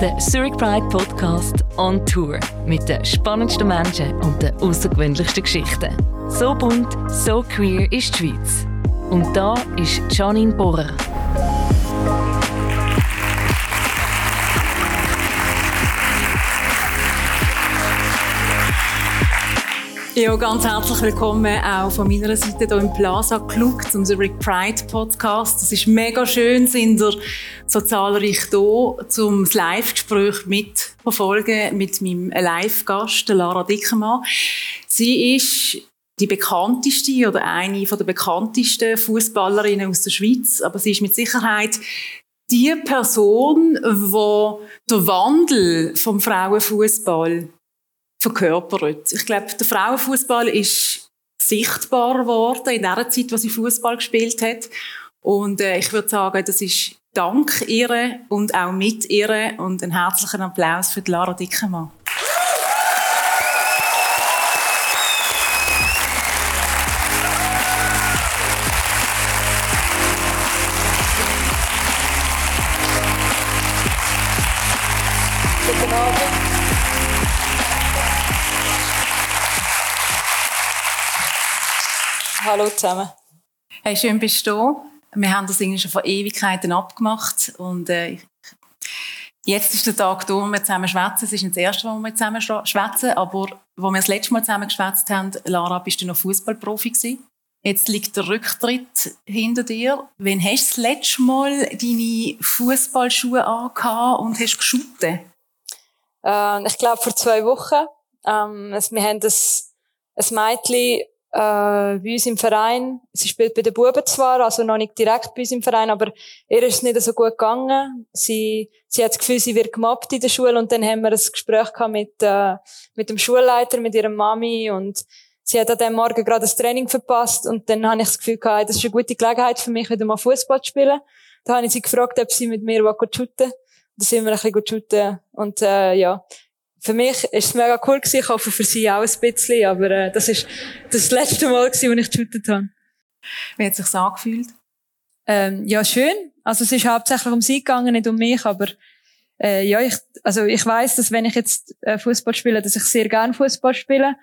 Der Zurich Pride Podcast on Tour mit den spannendsten Menschen und den außergewöhnlichsten Geschichten. So bunt, so queer ist die Schweiz. Und da ist Janine Bohrer. Ja, ganz herzlich willkommen auch von meiner Seite hier im Plaza Club zum Zurich Pride Podcast. Es ist mega schön, sind ihr so zahlreich hier, zum das Live-Gespräch mitverfolgen mit meinem Live-Gast, Lara Dickermann. Sie ist die bekannteste oder eine der bekanntesten Fußballerinnen aus der Schweiz, aber sie ist mit Sicherheit die Person, die der Wandel vom Frauenfußball verkörpert. Ich glaube, der Frauenfußball ist sichtbar geworden in der Zeit, wo sie Fußball gespielt hat. Und äh, ich würde sagen, das ist dank ihr und auch mit ihr und einen herzlichen Applaus für Lara Dickemann. Hallo zusammen. Hey, schön bist du Wir haben das irgendwie schon vor Ewigkeiten abgemacht und äh, jetzt ist der Tag da, wo wir zusammen schwätzen. Es ist nicht das erste Mal, wo wir zusammen schwätzen, aber wo wir das letzte Mal zusammen geschwätzt haben, Lara, bist du noch Fußballprofi gewesen. Jetzt liegt der Rücktritt hinter dir. Wann hast du das letzte Mal deine Fußballschuhe angehabt und hast geschüttet? Äh, ich glaube vor zwei Wochen. Ähm, wir haben das, ein Mädchen äh, bei uns im Verein. Sie spielt bei den Buben zwar, also noch nicht direkt bei uns im Verein, aber ihr ist es nicht so gut gegangen. Sie, sie hat das Gefühl, sie wird gemobbt in der Schule und dann haben wir ein Gespräch gehabt mit, äh, mit dem Schulleiter, mit ihrer Mami und sie hat an dem Morgen gerade das Training verpasst und dann habe ich das Gefühl gehabt, das ist eine gute Gelegenheit für mich, wieder mal Fußball zu spielen. Da habe ich sie gefragt, ob sie mit mir shooten will. Da sind wir ein bisschen shooten und äh, ja, für mich ist es mega cool gewesen. Ich hoffe für sie auch ein bisschen, aber äh, das ist das letzte Mal gewesen, als ich geshootet habe. Wie hat es sich angefühlt? Ähm, ja, schön. Also es ist hauptsächlich um sie gegangen, nicht um mich, aber äh, ja, ich, also ich weiß, dass wenn ich jetzt äh, Fußball spiele, dass ich sehr gerne Fußball spiele.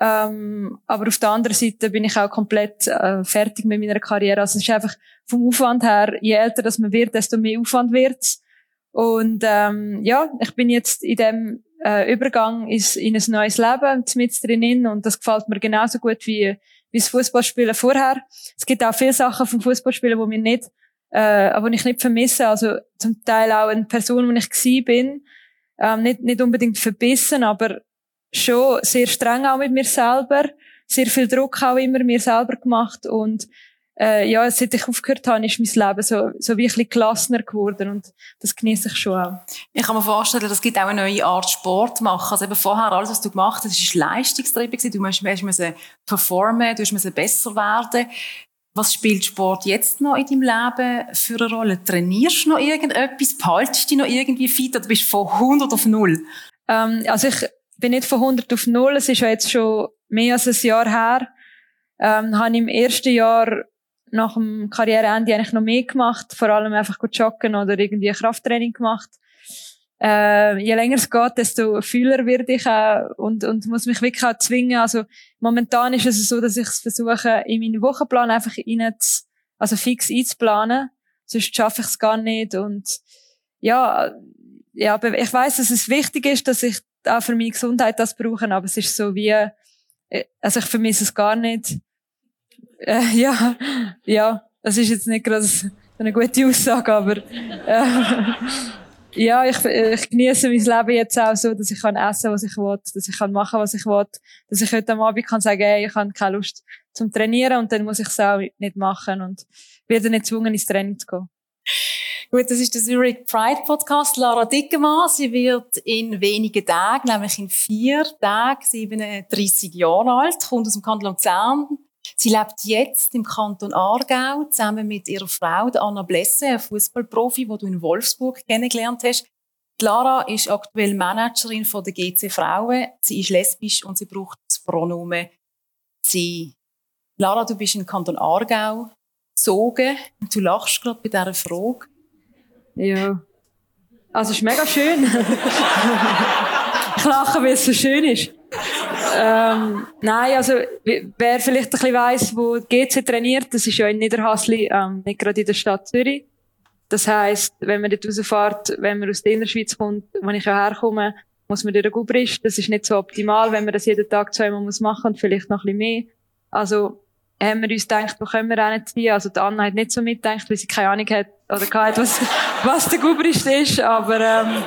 Ähm, aber auf der anderen Seite bin ich auch komplett äh, fertig mit meiner Karriere. Also es ist einfach vom Aufwand her, je älter das man wird, desto mehr Aufwand wird's. Und ähm, ja, ich bin jetzt in dem äh, Übergang ist in ein neues Leben mit drinnen und das gefällt mir genauso gut wie, wie das Fußballspielen vorher. Es gibt auch viele Sachen vom Fußballspielen, wo mir nicht, äh, wo ich nicht vermisse. Also zum Teil auch eine Person, wo ich gsi bin, ähm, nicht nicht unbedingt verbissen, aber schon sehr streng auch mit mir selber, sehr viel Druck auch immer mir selber gemacht und äh, ja, seit ich aufgehört habe, ist mein Leben so, so wie ein bisschen gelassener geworden und das genieße ich schon auch. Ich kann mir vorstellen, das gibt auch eine neue Art Sport machen. Also eben vorher, alles, was du gemacht hast, ist leistungstrieben Du musst, musst performen, du musst besser werden. Was spielt Sport jetzt noch in deinem Leben für eine Rolle? Trainierst du noch irgendetwas? Behaltest du dich noch irgendwie fit oder bist du von 100 auf 0? Ähm, also ich bin nicht von 100 auf 0. Es ist ja jetzt schon mehr als ein Jahr her. Ähm, habe im ersten Jahr nach dem Karriereende eigentlich noch mehr gemacht, vor allem einfach gut joggen oder irgendwie Krafttraining gemacht. Äh, je länger es geht, desto fühler werde ich auch und, und muss mich wirklich auch zwingen. Also momentan ist es so, dass ich es versuche, in meinen Wochenplan einfach rein zu, also fix einzuplanen. Sonst schaffe ich es gar nicht. Und ja, ja, ich weiß, dass es wichtig ist, dass ich auch für meine Gesundheit das brauche, aber es ist so wie, äh, also ich vermisse es gar nicht. Äh, ja, ja, das ist jetzt nicht gerade eine gute Aussage, aber äh, ja, ich, ich genieße mein Leben jetzt auch so, dass ich kann essen, was ich will, dass ich kann machen, was ich will, dass ich heute am Abend kann sagen, hey, ich habe keine Lust zum Trainieren und dann muss ich es auch nicht machen und werde nicht gezwungen, ins Training zu gehen. Gut, das ist der Zurich Pride Podcast. Lara Dickemann, sie wird in wenigen Tagen, nämlich in vier Tagen, 37 Jahre alt, kommt aus dem Kanton Luzern, Sie lebt jetzt im Kanton Aargau zusammen mit ihrer Frau, Anna Blesse, eine Fußballprofi, die du in Wolfsburg kennengelernt hast. Lara ist aktuell Managerin von der GC Frauen. Sie ist lesbisch und sie braucht das Pronomen sie. Lara, du bist im Kanton Aargau gezogen du lachst gerade bei dieser Frage. Ja. Also es ist mega schön. ich lache, weil es so schön ist. Ähm, nein, also wer vielleicht ein bisschen weiss, wo GC trainiert, das ist ja in Niederhasli, ähm, nicht gerade in der Stadt Zürich. Das heisst, wenn man dort rausfährt, wenn man aus der Innerschweiz kommt, wo ich ja herkomme, muss man durch den Gubrist. Das ist nicht so optimal, wenn man das jeden Tag zweimal muss machen und vielleicht noch ein bisschen mehr. Also haben wir uns gedacht, wo können wir auch nicht ziehen. Also die Anna hat nicht so mitgedacht, weil sie keine Ahnung hat oder hat, was, was der Gubrist ist. Aber ähm,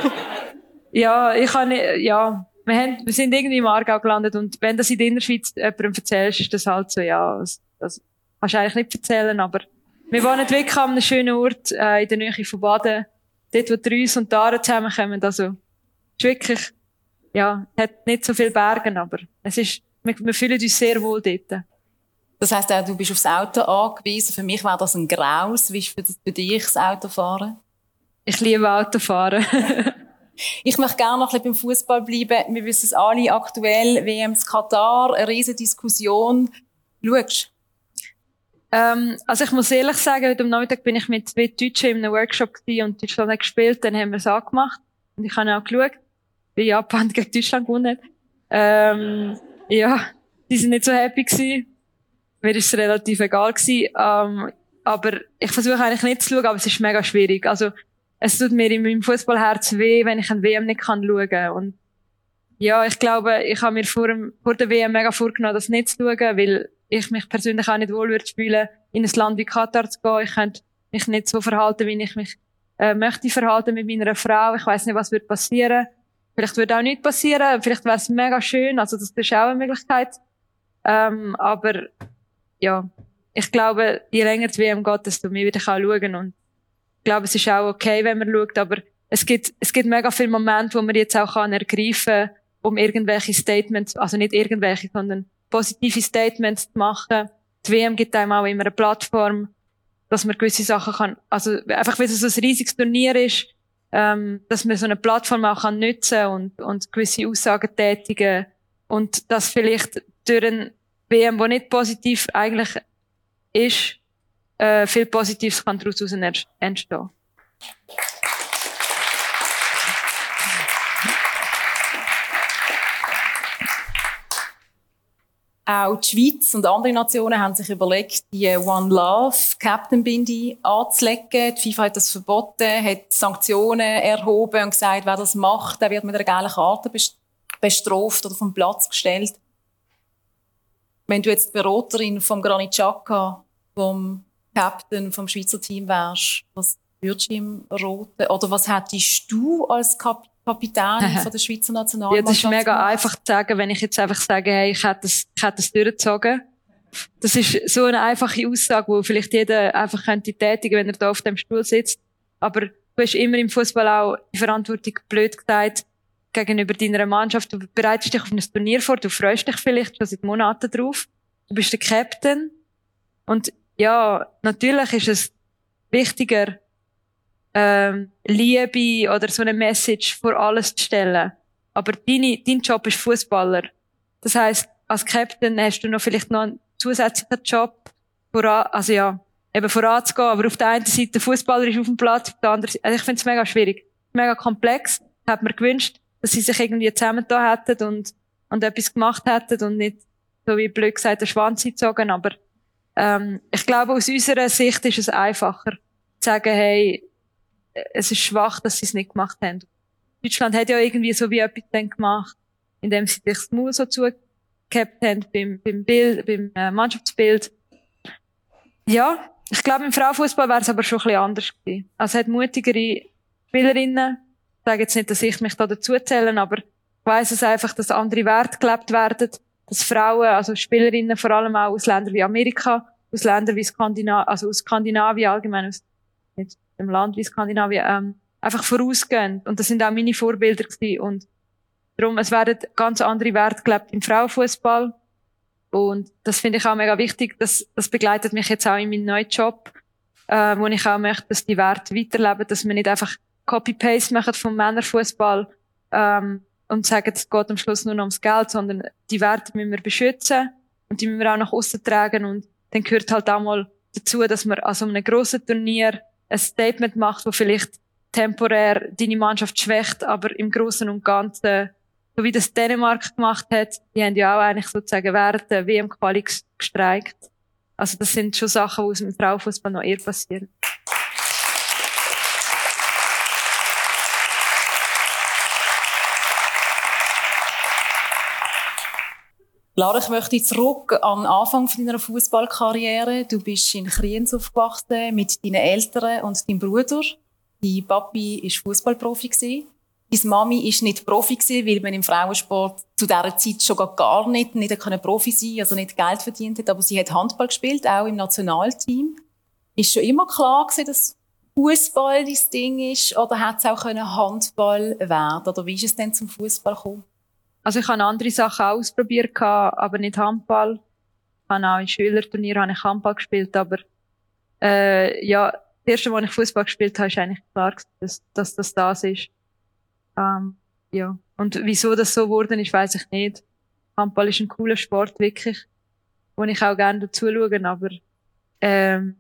ja, ich kann nicht, ja, wir, haben, wir sind irgendwie im Aargau gelandet und wenn das in der Innerschweiz jemandem erzählst, ist das halt so, ja, das, das kannst du eigentlich nicht erzählen, aber wir wohnen wirklich an einem schönen Ort äh, in der Nähe von Baden, dort wo die Rüs und die Aare zusammenkommen, also ist wirklich, ja, hat nicht so viele Berge, aber es ist, wir, wir fühlen uns sehr wohl dort. Das heisst auch, du bist aufs Auto angewiesen. Für mich wäre das ein Graus. Wie ist für dich das Autofahren? Ich liebe Autofahren. ich möchte gerne noch ein bisschen beim Fußball bleiben. Wir wissen es alle aktuell, WM Katar, eine riesige Diskussion. Schaust ähm, also ich muss ehrlich sagen, heute am Nachmittag bin ich mit zwei Deutschen in einem Workshop und Deutschland hat gespielt, dann haben wir es angemacht. Und ich habe auch geschaut, wie Japan gegen Deutschland gewonnen. Ähm, ja, die sind nicht so happy gewesen. Mir ist es relativ egal gewesen. Ähm, aber ich versuche eigentlich nicht zu schauen, aber es ist mega schwierig. Also, es tut mir in meinem Fußballherz weh, wenn ich ein WM nicht kann schauen. Und ja, ich glaube, ich habe mir vor, dem, vor der WM mega vorgenommen, das nicht zu schauen, weil ich mich persönlich auch nicht wohl würde fühlen, in ein Land wie Katar zu gehen. Ich könnte mich nicht so verhalten, wie ich mich äh, möchte verhalten mit meiner Frau. Ich weiß nicht, was wird passieren. Vielleicht würde auch nichts passieren. Vielleicht wäre es mega schön. Also das ist auch eine Möglichkeit. Ähm, aber ja, ich glaube, je länger die WM geht, desto mehr wieder kann schauen. Und ich glaube, es ist auch okay, wenn man schaut. Aber es gibt, es gibt mega viele Momente, wo man jetzt auch kann ergreifen, um irgendwelche Statements, also nicht irgendwelche, sondern positive Statements zu machen. Die WM gibt einem auch immer eine Plattform, dass man gewisse Sachen kann, also einfach weil es so ein riesiges Turnier ist, ähm, dass man so eine Plattform auch kann nutzen und, und gewisse Aussagen tätigen und dass vielleicht durch ein WM, wo nicht positiv eigentlich ist, äh, viel Positives kann daraus entstehen. Auch die Schweiz und andere Nationen haben sich überlegt, die One Love Captain Bindi anzulegen. Die FIFA hat das verboten, hat Sanktionen erhoben und gesagt, wer das macht, der wird mit einer gelben Karte bestraft oder vom Platz gestellt. Wenn du jetzt Beraterin vom Granit Xhaka, vom Captain vom Schweizer Team wärst, was würdest du ihm raten? Oder was hättest du als Kapitän Kapitän von der Schweizer Nationalmannschaft. Ja, das ist mega einfach zu sagen, wenn ich jetzt einfach sage, hey, ich hätte das, ich hätte das durchgezogen. Das ist so eine einfache Aussage, wo vielleicht jeder einfach könnte tätigen, wenn er da auf dem Stuhl sitzt. Aber du hast immer im Fußball auch die Verantwortung blöd gesagt gegenüber deiner Mannschaft. Du bereitest dich auf ein Turnier vor, du freust dich vielleicht schon seit Monaten drauf. Du bist der Captain. Und ja, natürlich ist es wichtiger, ähm, Liebe oder so eine Message vor alles zu stellen. Aber deine, dein Job ist Fußballer. Das heißt, als Captain hast du noch vielleicht noch einen zusätzlichen Job, voran, also ja, eben voranzugehen. Aber auf der einen Seite der Fußballer ist auf dem Platz, auf der anderen Seite, also ich finde es mega schwierig, mega komplex. Hat mir gewünscht, dass sie sich irgendwie zusammengetan hätten und, und etwas gemacht hätten und nicht, so wie blöd gesagt, den Schwanz gezogen. Aber, ähm, ich glaube, aus unserer Sicht ist es einfacher, zu sagen, hey, es ist schwach, dass sie es nicht gemacht haben. Deutschland hat ja irgendwie so wie etwas dann gemacht, indem sie sich das Maul so zugehabt haben beim, beim Bild, beim äh, Mannschaftsbild. Ja, ich glaube, im Frauenfußball wäre es aber schon ein bisschen anders gewesen. Also hat mutigere Spielerinnen. Ich sage jetzt nicht, dass ich mich da dazu zähle, aber ich weiss es einfach, dass andere Werte gelebt werden, dass Frauen, also Spielerinnen vor allem auch aus Ländern wie Amerika, aus Ländern wie Skandinavien, also aus Skandinavien allgemein, aus dem Land wie Skandinavien, ähm, einfach vorausgehen. Und das sind auch meine Vorbilder gewesen. Und darum, es werden ganz andere Werte gelebt im Frauenfußball. Und das finde ich auch mega wichtig. Das, das begleitet mich jetzt auch in meinem neuen Job, äh, wo ich auch möchte, dass die Werte weiterleben, dass wir nicht einfach Copy-Paste machen vom Männerfußball ähm, und sagen, es geht am Schluss nur noch ums Geld, sondern die Werte müssen wir beschützen und die müssen wir auch nach außen tragen. Und dann gehört halt auch mal dazu, dass man an so einem grossen Turnier ein Statement macht, wo vielleicht temporär deine Mannschaft schwächt, aber im Großen und Ganzen, so wie das Dänemark gemacht hat, die haben ja auch eigentlich sozusagen während der WM-Quali gestreikt. Also das sind schon Sachen, die aus dem Frauenfußball noch eher passieren. Lara, ich möchte zurück am Anfang deiner Fußballkarriere. Du bist in Kriens aufgewachsen mit deinen Eltern und deinem Bruder. Dein Papi war Fußballprofi. Deine Mami war nicht Profi, weil man im Frauensport zu dieser Zeit schon gar nicht, nicht Profi sein also nicht Geld verdient hat. Aber sie hat Handball gespielt, auch im Nationalteam. Ist schon immer klar gewesen, dass Fußball dein Ding ist? Oder hat es auch Handball werden? Oder wie ist es denn zum Fußball gekommen? Also ich habe andere Sachen ausprobiert, aber nicht Handball. Ich habe auch in Schülerturnieren habe ich Handball gespielt, aber äh, ja, das erste Mal, als ich Fußball gespielt habe, ist eigentlich klar, dass, dass das das ist. Ähm, ja. Und wieso das so geworden ist, weiß ich nicht. Handball ist ein cooler Sport, wirklich, wo ich auch gerne dazu schaue, aber ähm,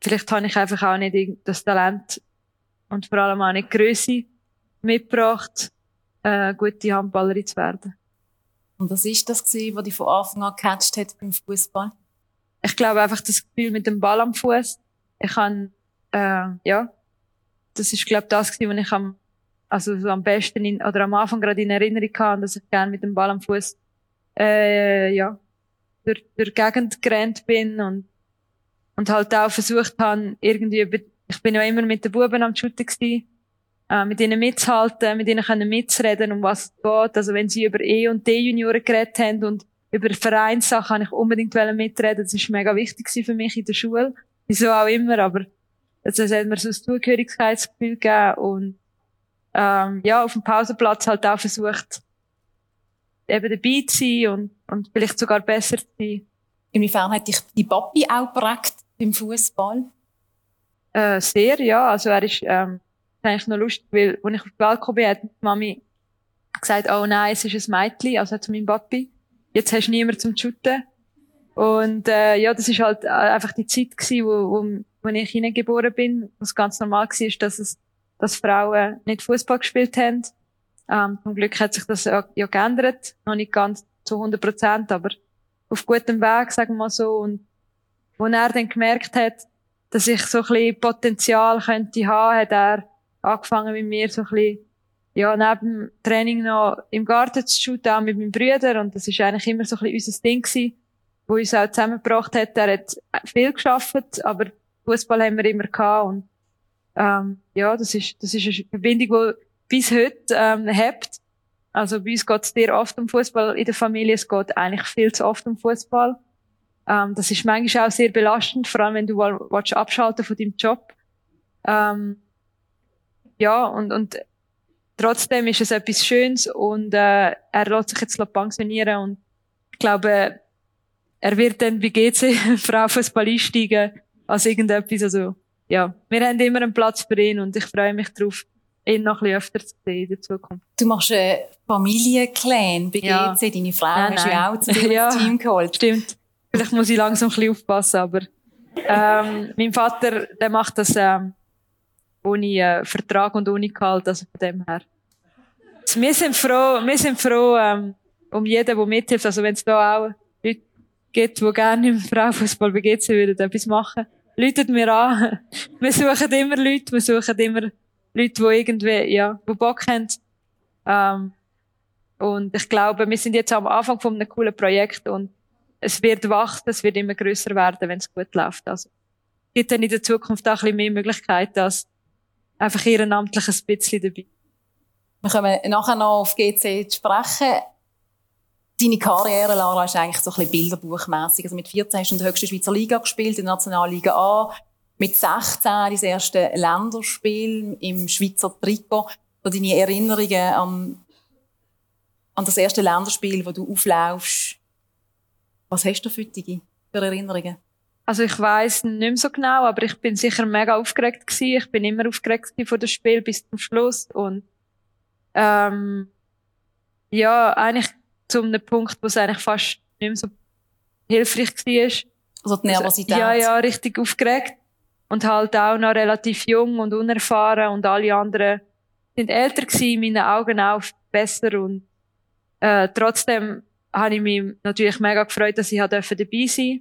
vielleicht habe ich einfach auch nicht das Talent und vor allem auch nicht Größe mitgebracht, äh, gute Handballerin zu werden. Und was ist das gewesen, was dich von Anfang an gecatcht hat beim Fußball? Ich glaube einfach das Gefühl mit dem Ball am Fuß. Ich kann, äh, ja, das ist glaube das gewesen, was ich am, also so am besten in, oder am Anfang gerade in Erinnerung hatte, dass ich gerne mit dem Ball am Fuß, äh, ja, durch, durch die Gegend gerannt bin und und halt auch versucht habe, irgendwie, ich bin ja immer mit den Buben am Shooten gewesen, äh, mit ihnen mitzuhalten, mit ihnen können mitzureden, um was es geht. Also wenn sie über E- und D-Junioren geredet haben und über Vereinssachen habe ich unbedingt mitreden. Das ist mega wichtig für mich in der Schule. Wieso auch immer, aber es hat mir so ein Zugehörigkeitsgefühl gegeben und ähm, ja, auf dem Pausenplatz halt auch versucht, eben dabei zu sein und, und vielleicht sogar besser zu sein. Inwiefern hat dich die Papi auch geprägt im Fußball? Äh, sehr, ja. Also er ist ähm, ist eigentlich noch lustig, weil, als ich auf die Welt gekommen bin, hat die Mami gesagt, oh nein, es ist ein Mädchen, also zu meinem Papi. Jetzt hast du niemanden zum Shooten. Und, äh, ja, das ist halt äh, einfach die Zeit gewesen, wo, wo, wo ich hineingeboren bin, wo es ganz normal war, dass es, dass Frauen nicht Fußball gespielt haben. Ähm, zum Glück hat sich das ja, ja geändert. Noch nicht ganz zu 100 Prozent, aber auf gutem Weg, sagen wir mal so. Und, wo er dann gemerkt hat, dass ich so ein bisschen Potenzial könnte haben, hat er angefangen mit mir so ein bisschen, ja, neben dem Training noch im Garten zu shooten, auch mit meinem Bruder. Und das ist eigentlich immer so ein bisschen unser Ding gewesen, wo uns auch zusammengebracht hat. Er hat viel geschafft, aber Fußball haben wir immer gehabt. Und, ähm, ja, das ist, das ist eine Verbindung, die bis heute, ähm, hebt. Also bei uns geht es sehr oft um Fußball in der Familie. Es geht eigentlich viel zu oft um Fußball. Ähm, das ist manchmal auch sehr belastend, vor allem wenn du willst, abschalten von deinem Job. Ähm, ja, und, und trotzdem ist es etwas Schönes und äh, er lässt sich jetzt pensionieren und ich glaube, er wird dann bei GC Frauenfußball einsteigen als irgendetwas. Also, ja, wir haben immer einen Platz für ihn und ich freue mich darauf, ihn noch ein bisschen öfter zu sehen in der Zukunft. Du machst einen Familienclan bei ja. GC, deine Frau nein, hast du ja auch zu dir ja, Team geholt. Stimmt. Vielleicht muss ich langsam ein bisschen aufpassen, aber ähm, mein Vater, der macht das ähm, ohne äh, Vertrag und ohne Gehalt, also von dem her. Also wir sind froh, wir sind froh ähm, um jeden, der mithilft. Also wenn es da auch Leute gibt, die gerne im Frauenfußball begehen würden, etwas machen, läutet mir an. Wir suchen immer Leute, wir suchen immer Leute, die irgendwie, ja, die Bock haben. Ähm, und ich glaube, wir sind jetzt am Anfang von einem coolen Projekt und es wird wachsen, es wird immer größer werden, wenn es gut läuft. Also, es gibt dann in der Zukunft auch ein bisschen mehr Möglichkeiten, dass einfach ehrenamtlich ein bisschen dabei. Wir kommen nachher noch auf GC zu sprechen. Deine Karriere, Lara, ist eigentlich so ein bisschen bilderbuchmässig. Also mit 14 hast du in der höchsten Schweizer Liga gespielt, in der Nationalliga A. Mit 16 das erste Länderspiel im Schweizer Trikot. So deine Erinnerungen an, an das erste Länderspiel, wo du auflaufst. Was hast du für, für Erinnerungen? Also ich weiß nicht mehr so genau, aber ich bin sicher mega aufgeregt gewesen. Ich bin immer aufgeregt vor dem Spiel bis zum Schluss und ähm, ja, eigentlich zu einem Punkt, wo es eigentlich fast nicht mehr so hilfreich war. Also die Nervosität? Ja, ja, richtig aufgeregt. und halt auch noch relativ jung und unerfahren und alle anderen sind älter gewesen, in meinen Augen auch besser und äh, trotzdem habe ich mich natürlich mega gefreut, dass ich dabei sein durfte.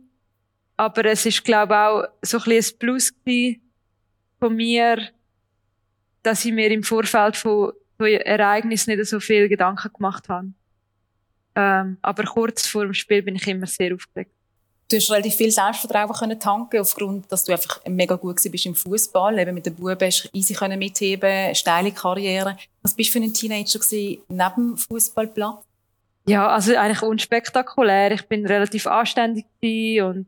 Aber es ist, glaube ich, auch so ein ein Plus von mir, dass ich mir im Vorfeld von, von Ereignissen nicht so viel Gedanken gemacht habe. Ähm, aber kurz vor dem Spiel bin ich immer sehr aufgeregt. Du hast relativ viel Selbstvertrauen können tanken aufgrund, dass du einfach mega gut bist im Fußball. Eben mit den Buben hast du easy können mitheben, steile Karriere. Was bist du für ein Teenager gewesen, neben dem Fußballplatz? Ja, also eigentlich unspektakulär. Ich bin relativ anständig und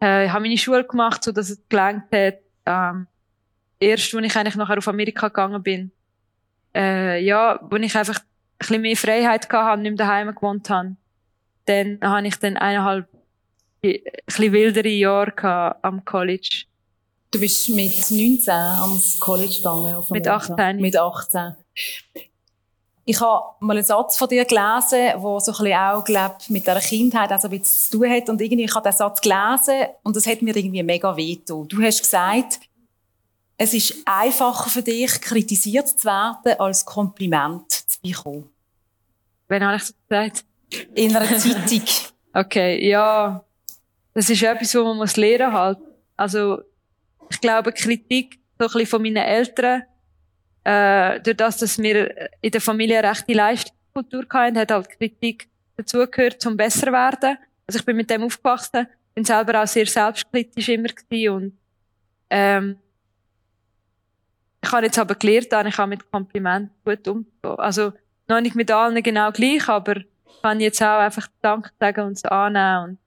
äh, habe meine Schule gemacht, so dass es gelangt hat. Ähm, erst, als ich eigentlich nachher auf Amerika gegangen bin, äh, ja, wo ich einfach ein bisschen mehr Freiheit hatte und nicht mehr daheim gewohnt habe, dann habe ich dann eineinhalb ein bisschen wildere Jahre am College. Du bist mit 19 ans College gegangen? mit 18. Mit 18. Ich habe mal einen Satz von dir gelesen, der so ein bisschen auch, glaub, mit dieser Kindheit also ein bisschen zu tun hat. Und irgendwie, ich habe diesen Satz gelesen und das hat mir irgendwie mega wehgetan. Du hast gesagt, es ist einfacher für dich, kritisiert zu werden, als Kompliment zu bekommen. Wann habe ich das gesagt? In einer Zeitung. okay, ja. Das ist etwas, was man muss lernen halt. Also, ich glaube, Kritik so ein bisschen von meinen Eltern, äh, durch das, dass wir in der Familie eine rechte Leistungskultur hatten, hat halt Kritik dazugehört, zum besser werden. Also ich bin mit dem aufgewachsen, bin selber auch sehr selbstkritisch immer gewesen und ähm, ich habe jetzt aber gelernt, ich auch mit Komplimenten gut umgehen. Also noch nicht mit allen genau gleich, aber ich kann jetzt auch einfach Danke sagen und es annehmen und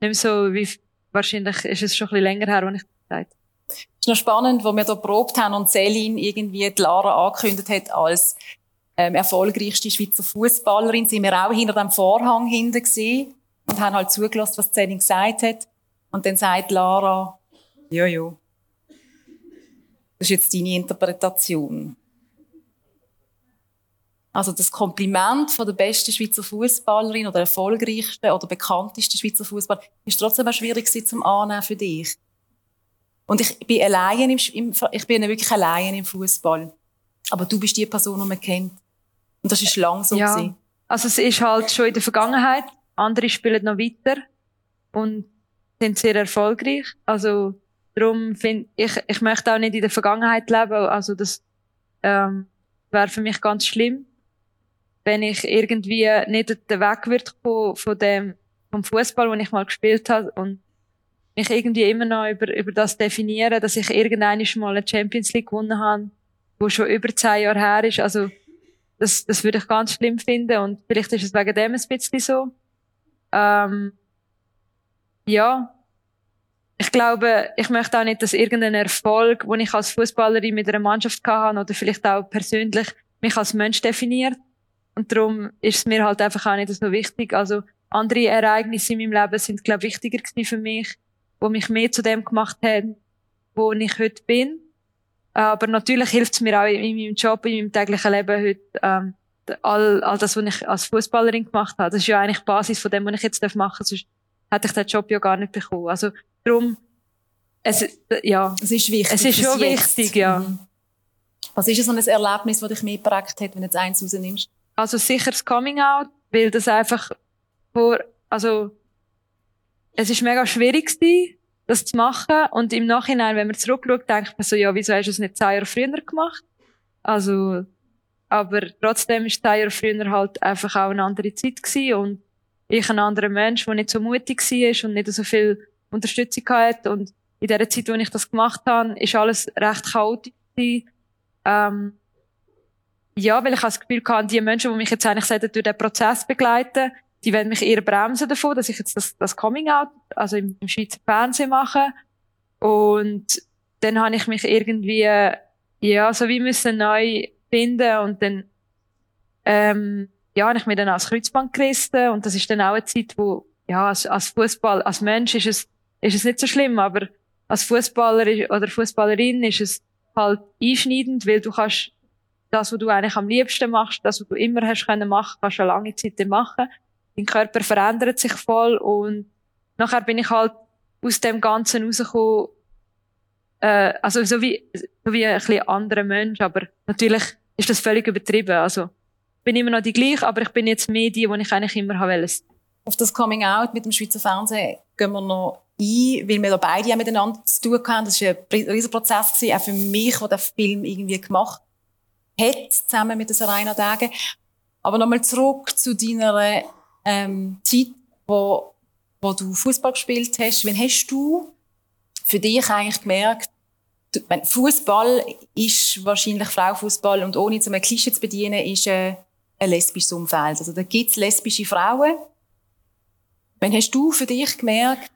nicht mehr so wie wahrscheinlich ist es schon ein bisschen länger her, als ich das gesagt habe. Es ist noch spannend, wo wir hier probt haben und Celine irgendwie die Lara angekündigt hat als ähm, erfolgreichste Schweizer Fußballerin, sind wir auch hinter dem Vorhang hinten gesehen und haben halt zugelassen, was Celine gesagt hat. Und dann sagt Lara, ja, ja. Das ist jetzt deine Interpretation. Also das Kompliment von der besten Schweizer Fußballerin oder erfolgreichsten oder bekanntesten Schweizer Fußballer ist trotzdem auch schwierig zum Annehmen für dich. Und ich bin allein im, im ich bin wirklich allein im Fußball. Aber du bist die Person, die man kennt. Und das ist lang so ja. Gewesen. Also es ist halt schon in der Vergangenheit. Andere spielen noch weiter und sind sehr erfolgreich. Also darum finde ich, ich möchte auch nicht in der Vergangenheit leben. Also das ähm, wäre für mich ganz schlimm, wenn ich irgendwie nicht den Weg würde kommen von dem vom Fußball, den ich mal gespielt habe und mich irgendwie immer noch über, über das definieren, dass ich irgendwann mal eine Champions League gewonnen habe, wo schon über zehn Jahre her ist. Also, das, das würde ich ganz schlimm finden und vielleicht ist es wegen dem ein bisschen so. Ähm, ja. Ich glaube, ich möchte auch nicht, dass irgendein Erfolg, den ich als Fußballerin mit einer Mannschaft hatte oder vielleicht auch persönlich mich als Mensch definiert. Und darum ist es mir halt einfach auch nicht so wichtig. Also, andere Ereignisse in meinem Leben sind, glaube ich, wichtiger für mich wo mich mehr zu dem gemacht haben, wo ich heute bin. Aber natürlich hilft es mir auch in meinem Job, in meinem täglichen Leben heute, ähm, all, all das, was ich als Fußballerin gemacht habe. Das ist ja eigentlich die Basis von dem, was ich jetzt machen darf. Sonst hätte ich den Job ja gar nicht bekommen. Also, darum, es, ja. Es ist wichtig. Es ist schon wichtig, ja. Mhm. Was ist so ein Erlebnis, das dich mehr geprägt hat, wenn du jetzt eins rausnimmst? Also sicher das Coming Out, weil das einfach vor, also es ist mega schwierig gewesen, das zu machen. Und im Nachhinein, wenn man zurückschaut, denkt man so, ja, wieso hast du es nicht zwei Jahre früher gemacht? Also, aber trotzdem ist zwei Jahre früher halt einfach auch eine andere Zeit gewesen und ich ein anderer Mensch, der nicht so mutig war und nicht so viel Unterstützung hatte. Und in der Zeit, wo ich das gemacht habe, ist alles recht chaotisch. Ähm, ja, weil ich das Gefühl hatte, die Menschen, die mich jetzt eigentlich durch den Prozess begleiten, die werden mich eher bremsen davon, dass ich jetzt das, das Coming Out, also im, im Schweizer Fernsehen mache. Und dann habe ich mich irgendwie, ja, so wie müssen neu finden und dann, ähm, ja, habe ich mich dann als Kreuzband gerissen und das ist dann auch eine Zeit, wo, ja, als, als Fußball, als Mensch ist es, ist es nicht so schlimm, aber als Fußballer oder Fußballerin ist es halt einschneidend, weil du kannst das, was du eigentlich am liebsten machst, das, was du immer hast können machen, kannst du eine lange Zeit machen dein Körper verändert sich voll und nachher bin ich halt aus dem Ganzen rausgekommen, äh, also so wie, so wie ein bisschen anderer Mensch, aber natürlich ist das völlig übertrieben. Also bin immer noch die gleiche, aber ich bin jetzt mehr die, die ich eigentlich immer haben wollte. Auf das Coming Out mit dem Schweizer Fernsehen gehen wir noch ein, weil wir da beide ja miteinander zu tun haben. Das war ein riesiger Prozess, gewesen, auch für mich, der den Film irgendwie gemacht hat, zusammen mit den Sarayna Tagen. Aber nochmal zurück zu deiner ähm, Zeit, wo, wo du Fußball gespielt hast. Wann hast du für dich eigentlich gemerkt, Fußball ist wahrscheinlich Frauenfußball und ohne zum Klischee zu bedienen, ist äh, ein lesbisches Umfeld. Also da gibt es lesbische Frauen. Wann hast du für dich gemerkt,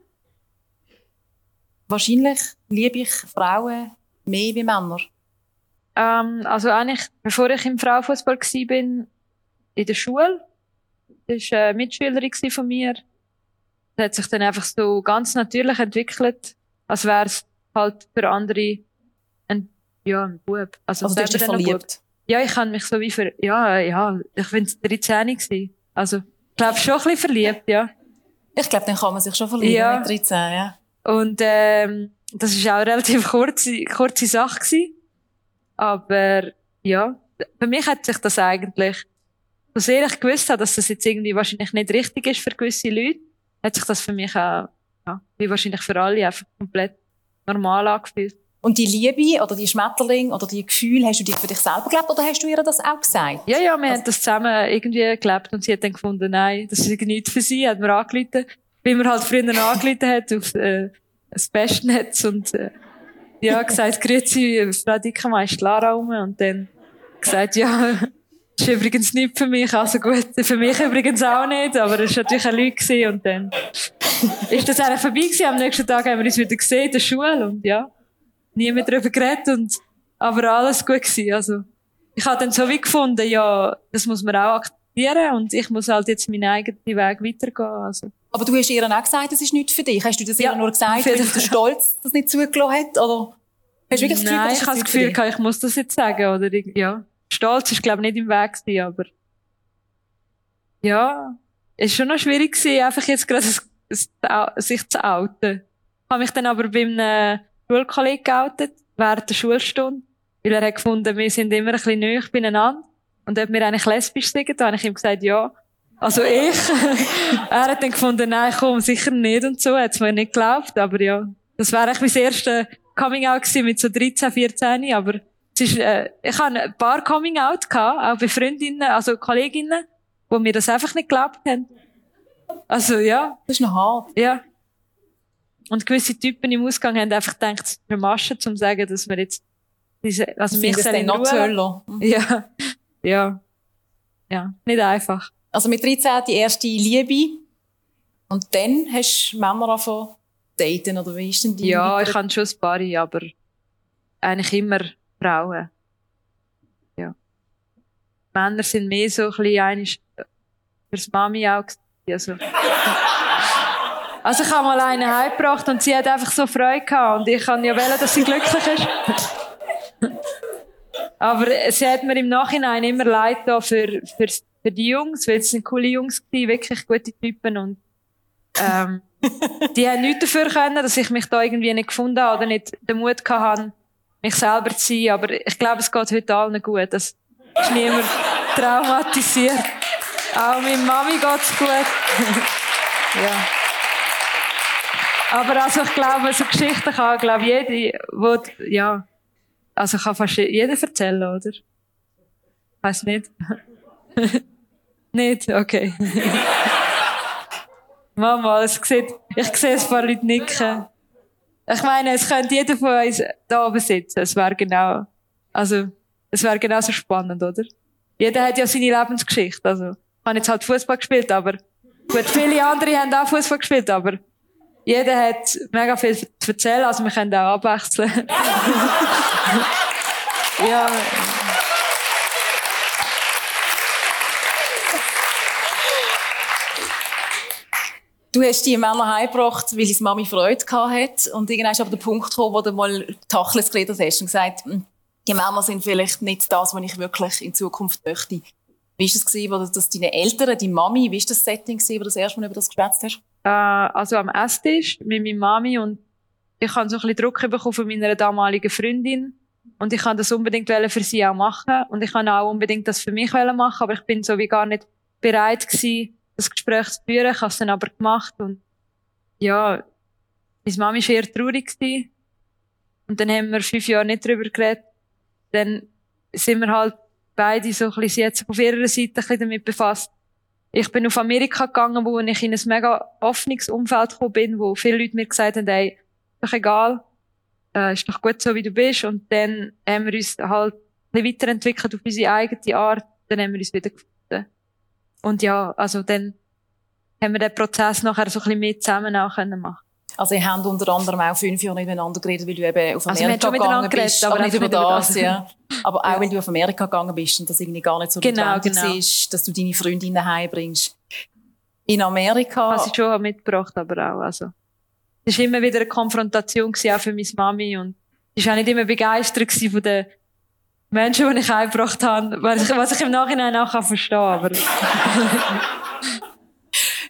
wahrscheinlich liebe ich Frauen mehr wie Männer? Ähm, also eigentlich, bevor ich im Frauenfußball war, in der Schule, das war eine Mitschülerin von mir. Das hat sich dann einfach so ganz natürlich entwickelt, als wäre es halt für andere ein, ja, ein Bub. Also, also du hast dich verliebt? Ja, ich habe mich so wie für, ja, ja, ich bin 13 gewesen. Also, ich glaube schon ein bisschen verliebt, ja. Ich glaube, dann kann man sich schon verlieben ja. mit 13, ja. Und, ähm, das war auch eine relativ kurze, kurze Sache gewesen. Aber, ja, für mich hat sich das eigentlich, so sehr ich gewusst habe, dass das jetzt irgendwie wahrscheinlich nicht richtig ist für gewisse Leute, hat sich das für mich auch, ja, wie wahrscheinlich für alle, einfach komplett normal angefühlt. Und die Liebe oder die Schmetterling oder die Gefühle, hast du die für dich selber gelebt oder hast du ihr das auch gesagt? Ja, ja, wir also, haben das zusammen irgendwie gelebt und sie hat dann gefunden, nein, das ist nichts für sie, hat mir angerufen, wie man halt früher angerufen hat auf äh, das Bestnetz und äh, ja, gesagt, grüezi, Frau Dickermann, ist Lara rum und dann gesagt, ja, das ist übrigens nicht für mich, also gut, für mich übrigens auch nicht, aber es war natürlich eine Lüge und dann ist das eigentlich vorbei gewesen. Am nächsten Tag haben wir uns wieder gesehen in der Schule und ja, nie mehr darüber geredet und, aber alles gut gewesen. Also, ich habe dann so wie gefunden, ja, das muss man auch akzeptieren und ich muss halt jetzt meinen eigenen Weg weitergehen, also. Aber du hast ihr auch gesagt, das ist nichts für dich. Hast du das ja, ihr nur gesagt, weil der Stolz das nicht zugelassen hat, oder? Hast du wirklich das Gefühl, Nein, ich habe das Gefühl, ich muss das jetzt sagen, oder, ja. Stolz ist, glaube ich, nicht im Weg gewesen, aber, ja, es ist schon noch schwierig gewesen, einfach jetzt gerade sich zu outen. Ich habe mich dann aber bei einem Schulkollegen geoutet, während der Schulstunde, weil er hat gefunden, wir sind immer ein bisschen näher beieinander. Und ob wir eigentlich lesbisch sind, da habe ich ihm gesagt, ja. Also ich. er hat dann gefunden, nein, komm, sicher nicht und so. Hat es mir nicht geglaubt, aber ja. Das wäre eigentlich mein erstes Coming-out gewesen mit so 13, 14, aber es ist, äh, ich habe ein paar Coming-out gehabt, auch bei Freundinnen, also Kolleginnen, wo mir das einfach nicht geglaubt haben. Also, ja. Das ist noch hart. Ja. Und gewisse Typen im Ausgang haben einfach gedacht, es ist eine Masche, um zu sagen, dass wir jetzt diese, also mich noch mhm. Ja. Ja. Ja. Nicht einfach. Also mit 13 die erste Liebe. Und dann hast du Männer angefangen daten, oder wie ist denn die? Ja, ich habe schon ein paar, aber eigentlich immer Frauen. Ja. Männer sind mehr so ein bisschen einig fürs Mami auch also, also ich habe mal eine heimgebracht und sie hat einfach so Freude gehabt und ich kann ja wählen, dass sie glücklich ist. Aber sie hat mir im Nachhinein immer leid da für, für, für die Jungs, weil es sind coole Jungs gewesen, wirklich gute Typen und ähm, die haben nichts dafür können, dass ich mich da irgendwie nicht gefunden habe oder nicht den Mut hatte, mich selber zu sein. Aber ich glaube, es geht heute allen gut. Das ist niemand traumatisiert. Auch meiner Mami geht's gut. ja. Aber also ich glaube, so Geschichten kann, glaube jede, wo, ja, also kann fast jeder erzählen, oder? Weiß nicht. nicht? Okay. Mama, es sieht, ich sehe ein paar Leute nicken. Ich meine, es könnte jeder von uns da oben sitzen. Es wäre genau, also, es wäre genauso spannend, oder? Jeder hat ja seine Lebensgeschichte, also habe jetzt halt Fußball gespielt, aber gut, viele andere haben auch Fußball gespielt, aber jeder hat mega viel zu erzählen, also wir können auch abwechseln. ja. Du hast die Männer heimgebracht, weil deine Mami Freude hatte. Und irgendwann ist aber der Punkt gekommen, wo du mal Tachles geredet hast und gesagt, hm, die Männer sind vielleicht nicht das, was ich wirklich in Zukunft möchte. Wie war das, gewesen, wo das deine Eltern, deine Mami, wie war das Setting, gewesen, wo du das erste Mal über das geschwätzt hast? Äh, also am Esstisch mit meiner Mami und ich habe so ein bisschen Druck bekommen von meiner damaligen Freundin und ich kann das unbedingt für sie auch machen und ich kann auch unbedingt das für mich machen, aber ich bin so wie gar nicht bereit gewesen, das Gespräch zu führen. Ich habe es dann aber gemacht und ja, meine Mami war eher traurig und dann haben wir fünf Jahre nicht drüber geredet. Dann sind wir halt beide so ein bisschen jetzt auf ihrer Seite ein bisschen damit befasst. Ich bin auf Amerika gegangen, wo ich in ein mega offenes Umfeld gekommen bin, wo viele Leute mir gesagt haben, ey, doch egal, äh, ist doch gut so, wie du bist. Und dann haben wir uns halt ein bisschen weiterentwickelt auf unsere eigene Art. Dann haben wir uns wieder gefunden. Und ja, also dann haben wir den Prozess nachher so ein bisschen mehr zusammen auch können machen also ihr habt unter anderem auch fünf Jahre miteinander geredet, weil du eben auf Amerika also gegangen bist. aber, aber nicht über das, das, ja. Aber auch, ja. weil du auf Amerika gegangen bist und das irgendwie gar nicht so genau, notwendig genau. ist, dass du deine Freundinnen heimbringst. In Amerika... Was ich schon mitgebracht, aber auch, also. Es war immer wieder eine Konfrontation gewesen, auch für meine Mami und ich war auch nicht immer begeistert von den Menschen, die ich heimgebracht habe, was ich, was ich im Nachhinein auch verstehen kann, aber...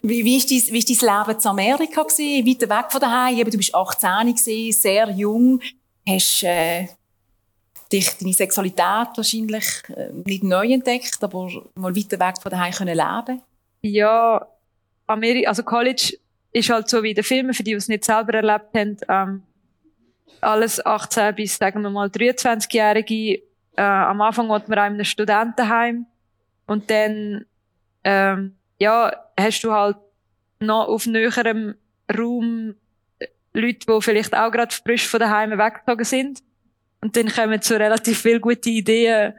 Wie, wie, ist dein, wie ist dein Leben in Amerika gewesen? Weiter weg von daheim? Eben, du bist 18 gewesen, sehr jung. Hast, äh, dich, deine Sexualität wahrscheinlich äh, nicht neu entdeckt, aber mal weiter weg von daheim können leben? Ja, Amerika, also College ist halt so wie in den Filmen, für die, die es nicht selber erlebt haben, ähm, alles 18 bis, sagen wir mal, 23-Jährige. Äh, am Anfang wohnt man einem Studentenheim. Und dann, ähm, ja, hast du halt noch auf näherem Raum Leute, die vielleicht auch gerade frisch von daheim weggezogen sind. Und dann kommen so relativ viele gute Ideen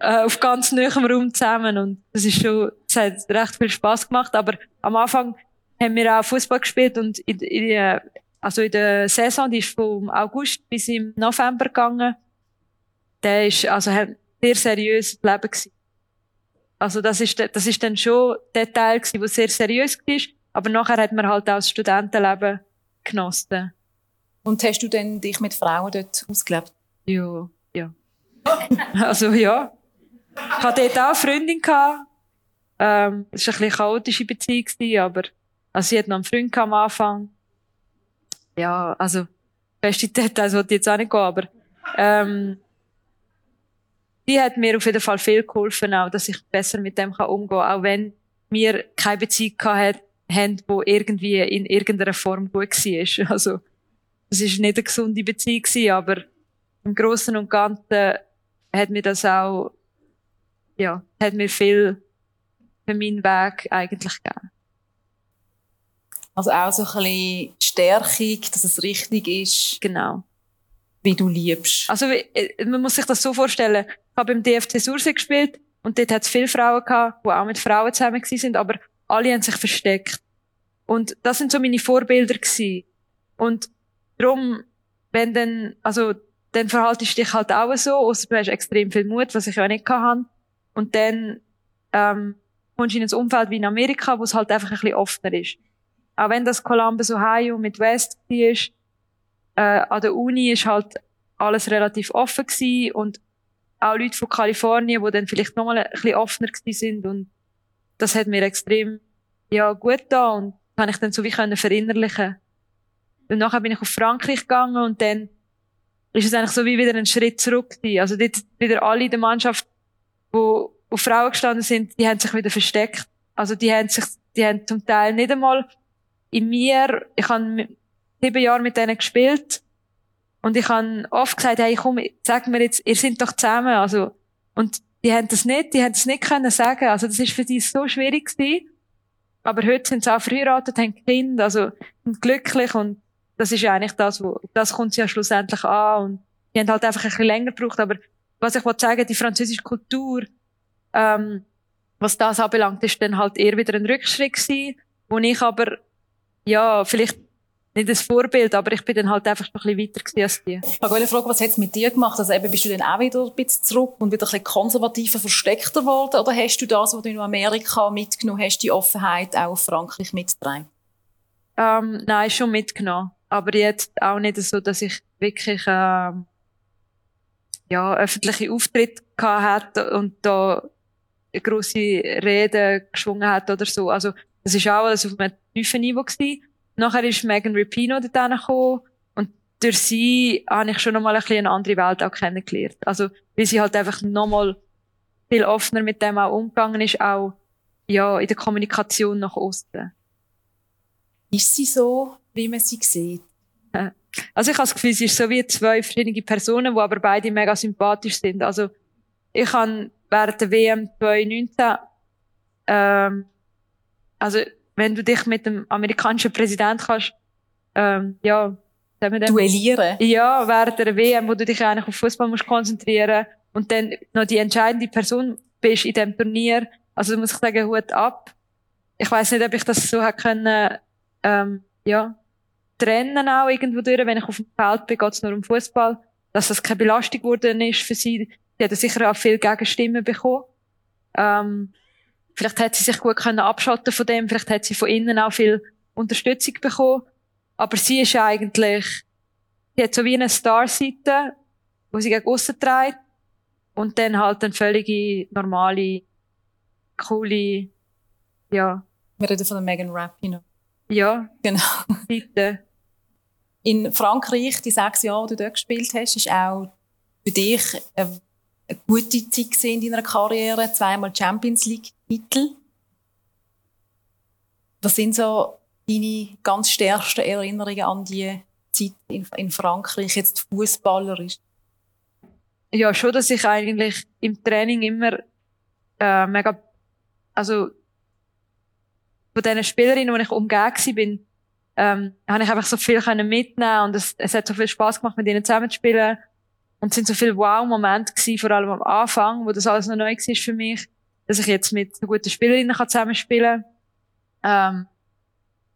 äh, auf ganz näherem Raum zusammen. Und das ist schon, das hat recht viel Spaß gemacht. Aber am Anfang haben wir auch Fußball gespielt und in, in, also in der Saison, die ist vom August bis im November gegangen. Der ist also ein sehr seriöses Leben gewesen. Also das ist, das ist dann schon der Teil gewesen, der sehr seriös war. Aber nachher hat man halt auch das Studentenleben genossen. Und hast du denn dich mit Frauen dort ausgelebt? Ja, ja. also ja. Ich hatte dort auch eine Freundin. Gehabt. Ähm, es war eine bisschen chaotische Beziehung, aber also sie hat noch einen Freund am Anfang. Ja, also beste Details wollte ich jetzt auch nicht gehen, aber ähm, die hat mir auf jeden Fall viel geholfen, auch, dass ich besser mit dem kann umgehen kann, auch wenn wir keine Beziehung hatten, die irgendwie in irgendeiner Form gut war. Also, es war nicht eine gesunde Beziehung, aber im Großen und Ganzen hat mir das auch, ja, hat mir viel für meinen Weg eigentlich gegeben. Also auch so ein bisschen Stärkung, dass es richtig ist. Genau. Wie du liebst. Also, äh, man muss sich das so vorstellen. Ich habe beim DFC Surse gespielt und dort hat es viele Frauen gehabt, die auch mit Frauen zusammen sind, aber alle haben sich versteckt. Und das sind so meine Vorbilder gewesen. Und darum, wenn dann, also, dann verhaltest du dich halt auch so, außer du hast extrem viel Mut, was ich auch nicht hatte. Und dann, ähm, kommst du in ein Umfeld wie in Amerika, wo es halt einfach ein bisschen offener ist. Auch wenn das Columbus, Ohio mit West war, äh, an der Uni ist halt alles relativ offen gewesen und auch Leute von Kalifornien, die dann vielleicht nochmal ein bisschen offener sind und das hat mir extrem, ja, gut da und kann ich dann so wie können verinnerlichen. Und nachher bin ich auf Frankreich gegangen und dann ist es eigentlich so wie wieder ein Schritt zurück. Also dort wieder alle in der Mannschaft, wo auf Frauen gestanden sind, die haben sich wieder versteckt. Also die haben sich, die haben zum Teil nicht einmal in mir, ich habe sieben Jahre mit denen gespielt und ich habe oft gesagt, hey, komm, sag mir jetzt, ihr seid doch zusammen, also, und die haben das nicht, die haben das nicht können sagen, also das ist für die so schwierig gewesen. Aber heute sind sie auch verheiratet, haben Kinder, also, sind glücklich und das ist ja eigentlich das, wo, das kommt ja schlussendlich an und die haben halt einfach ein bisschen länger gebraucht, aber was ich wollte sagen, die französische Kultur, ähm, was das anbelangt, ist dann halt eher wieder ein Rückschritt gewesen, wo ich aber ja, vielleicht nicht das Vorbild, aber ich bin dann halt einfach ein bisschen weiter als die. Ich wollte fragen, was hat es mit dir gemacht? Also eben, bist du dann auch wieder ein bisschen zurück und wieder ein bisschen konservativer, versteckter geworden? Oder hast du das, was du in Amerika mitgenommen hast, die Offenheit auch auf Frankreich mitgetragen? Ähm, nein, schon mitgenommen. Aber jetzt auch nicht so, dass ich wirklich, ähm, ja, öffentliche Auftritte gehabt hätte und da grosse Reden geschwungen hat oder so. Also, das ist auch alles auf einem tiefen Niveau gewesen. Nachher ist Megan Rapino dort gekommen und durch sie habe ich schon nochmal ein bisschen eine andere Welt auch kennengelernt. Also, weil sie halt einfach nochmal viel offener mit dem auch umgegangen ist, auch, ja, in der Kommunikation nach Osten. Ist sie so, wie man sie sieht? Also ich habe das Gefühl, sie ist so wie zwei verschiedene Personen, die aber beide mega sympathisch sind. Also ich habe während der WM 2019, ähm, also wenn du dich mit dem amerikanischen Präsident kannst, ähm, ja, duellieren. Ja, während der WM, wo du dich eigentlich auf Fußball musst konzentrieren und dann noch die entscheidende Person bist in dem Turnier. Also muss ich sagen, Hut ab. Ich weiß nicht, ob ich das so hätte können, ähm, ja, trennen auch irgendwo durch. Wenn ich auf dem Feld bin, geht es nur um Fußball. Dass das keine Belastung geworden ist für sie. Sie hat sicher auch viel Gegenstimmen bekommen. Ähm, vielleicht hat sie sich gut können abschalten von dem. Vielleicht hat sie von innen auch viel Unterstützung bekommen. Aber sie ist eigentlich, sie hat so wie eine Star-Seite, wo sie gegen aussen trägt. Und dann halt eine völlige, normale, coole, ja. Wir reden von der Megan Rapinoe. Ja. Genau. Seite. In Frankreich, die sechs Jahre, die du dort gespielt hast, ist auch für dich eine, eine gute Zeit in deiner Karriere. Zweimal Champions League-Titel. Was sind so deine ganz stärksten Erinnerungen an die Zeit in, in Frankreich, jetzt fußballerisch? Ja, schon, dass ich eigentlich im Training immer äh, mega, also von diesen Spielerinnen, die ich umgeben bin, ähm, habe ich einfach so viel mitnehmen und es, es hat so viel Spaß gemacht, mit ihnen zusammenzuspielen. Und es sind so viele Wow-Momente gewesen, vor allem am Anfang, wo das alles noch neu war für mich, dass ich jetzt mit so guten Spielerinnen zusammenspielen kann. Ähm,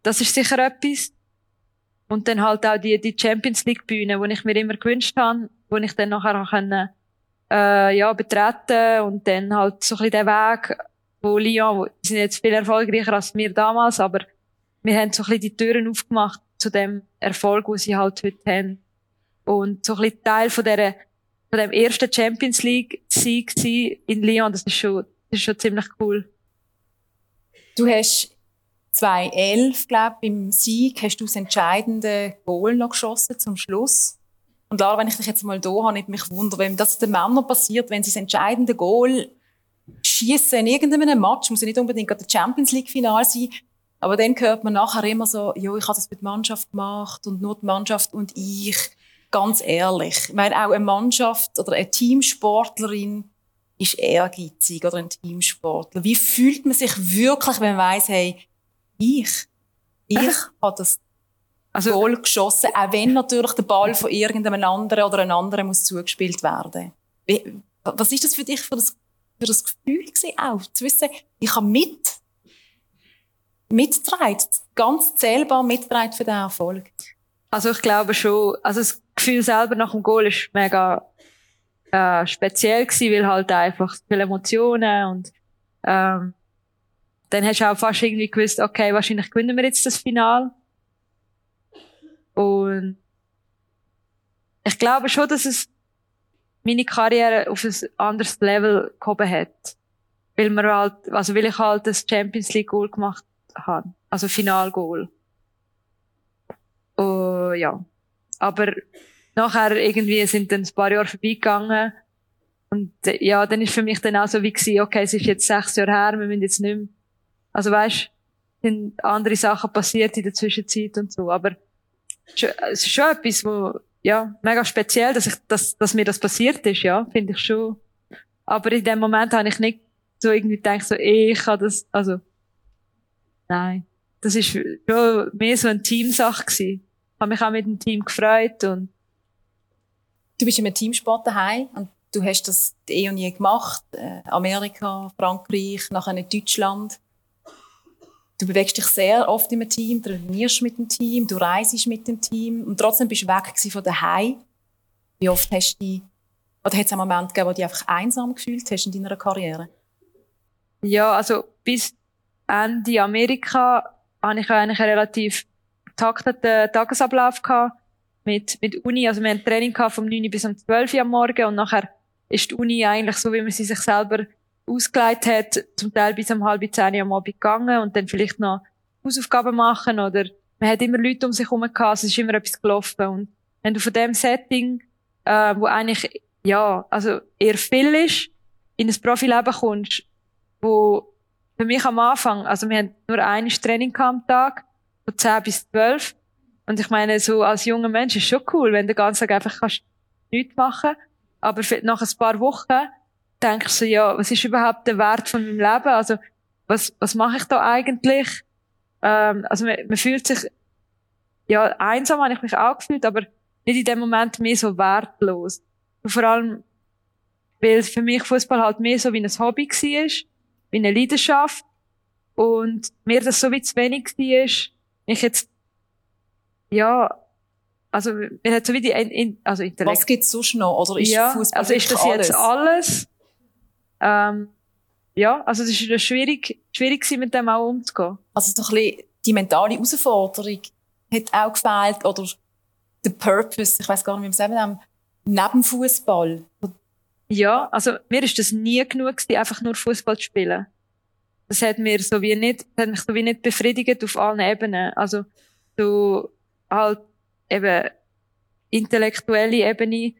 das ist sicher etwas. Und dann halt auch die, die Champions League Bühne, die ich mir immer gewünscht habe, wo ich dann nachher auch können, äh, ja, betreten und dann halt so ein bisschen den Weg, wo Lyon, die sind jetzt viel erfolgreicher als wir damals, aber wir haben so ein bisschen die Türen aufgemacht zu dem Erfolg, wo sie halt heute haben. Und so ein bisschen Teil von der, von dem ersten Champions League Sieg in Lyon, das ist schon, das ist schon ziemlich cool. Du hast 2011, glaube beim Sieg hast du das entscheidende Goal noch geschossen zum Schluss. Und Lara, wenn ich dich jetzt mal da habe, nicht mich wundern, wenn das den Männern passiert, wenn sie das entscheidende Goal schießen in irgendeinem Match, muss ja nicht unbedingt der Champions League Final sein, aber dann hört man nachher immer so, ja, ich habe das mit der Mannschaft gemacht und nur die Mannschaft und ich. Ganz ehrlich, ich meine, auch eine Mannschaft oder eine Teamsportlerin ist ehrgeizig oder ein Teamsportler. Wie fühlt man sich wirklich, wenn man weiss, hey, ich, ich habe das also, Goal geschossen, auch wenn natürlich der Ball von irgendeinem anderen oder einem anderen muss zugespielt werden. Wie, was ist das für dich für das, für das Gefühl gewesen, auch zu wissen, ich habe mit mitgetragen, ganz zählbar mitgetragen für den Erfolg? Also ich glaube schon, also das Gefühl selber nach dem Goal ist mega äh, speziell gewesen, weil halt einfach viele Emotionen und ähm, dann hast du auch fast irgendwie gewusst, okay, wahrscheinlich gewinnen wir jetzt das Final. Und ich glaube schon, dass es meine Karriere auf ein anderes Level gehoben hat. Weil wir halt, also weil ich halt das Champions League Goal gemacht habe. Also Final Goal. Oh, ja. Aber nachher irgendwie sind dann ein paar Jahre vorbeigegangen. Und ja, dann ist für mich dann auch so wie gewesen, okay, es ist jetzt sechs Jahre her, wir müssen jetzt nicht mehr also weißt, sind andere Sachen passiert in der Zwischenzeit und so. Aber es ist schon etwas, wo, ja, mega speziell, dass ich, dass, dass mir das passiert ist, ja, finde ich schon. Aber in dem Moment habe ich nicht so irgendwie gedacht, so, eh, ich kann das, also, nein. Das ist schon mehr so eine Teamsache gewesen. Ich habe mich auch mit dem Team gefreut und. Du bist in einem Teamsport daheim und du hast das eh und je gemacht. Äh, Amerika, Frankreich, nachher Deutschland. Du bewegst dich sehr oft im Team, trainierst mit dem Team, du reist mit dem Team und trotzdem bist du weg von daheim. Wie oft hast du dich, oder hat es einen Moment gegeben, wo du dich einfach einsam gefühlt hast in deiner Karriere? Ja, also bis Ende Amerika hatte ich eigentlich einen relativ takteten Tagesablauf gehabt mit, mit Uni. Also wir hatten Training vom 9 bis um 12 Uhr am Morgen und nachher ist die Uni eigentlich so, wie man sie sich selber ausgelegt hat, zum Teil bis um halb zehn am Abend gegangen und dann vielleicht noch Hausaufgaben machen oder man hat immer Leute um sich herum gehabt, es ist immer etwas gelaufen und wenn du von dem Setting, äh, wo eigentlich, ja, also eher viel ist, in ein Profileben kommst, wo für mich am Anfang, also wir haben nur ein Training am Tag, von 10 bis 12. Und ich meine, so als junger Mensch ist schon cool, wenn du den ganzen Tag einfach kannst nichts machen. Aber nach ein paar Wochen denkst du ja, was ist überhaupt der Wert von meinem Leben? Also, was, was mache ich da eigentlich? Ähm, also man, man fühlt sich, ja, einsam habe ich mich auch gefühlt, aber nicht in dem Moment mehr so wertlos. Und vor allem, weil für mich Fußball halt mehr so wie ein Hobby war, wie eine Leidenschaft. Und mir das so wie zu wenig war, ich jetzt, ja, also, mir hat so wie die, in, also Intellekt. Was gibt's sonst noch? Oder ist ja, Fußball also ist das jetzt alles? Ähm, ja, also es ist schwierig, schwierig gewesen, mit dem auch umzugehen. Also so ein bisschen die mentale Herausforderung hat auch gefehlt, oder der Purpose, ich weiß gar nicht, wie man es eben nennt, neben Fußball. Ja, also mir ist das nie genug einfach nur Fußball zu spielen. Das hat mir so wie nicht, hat mich so wie nicht befriedigt auf allen Ebenen. Also so halt eben intellektuelle Ebene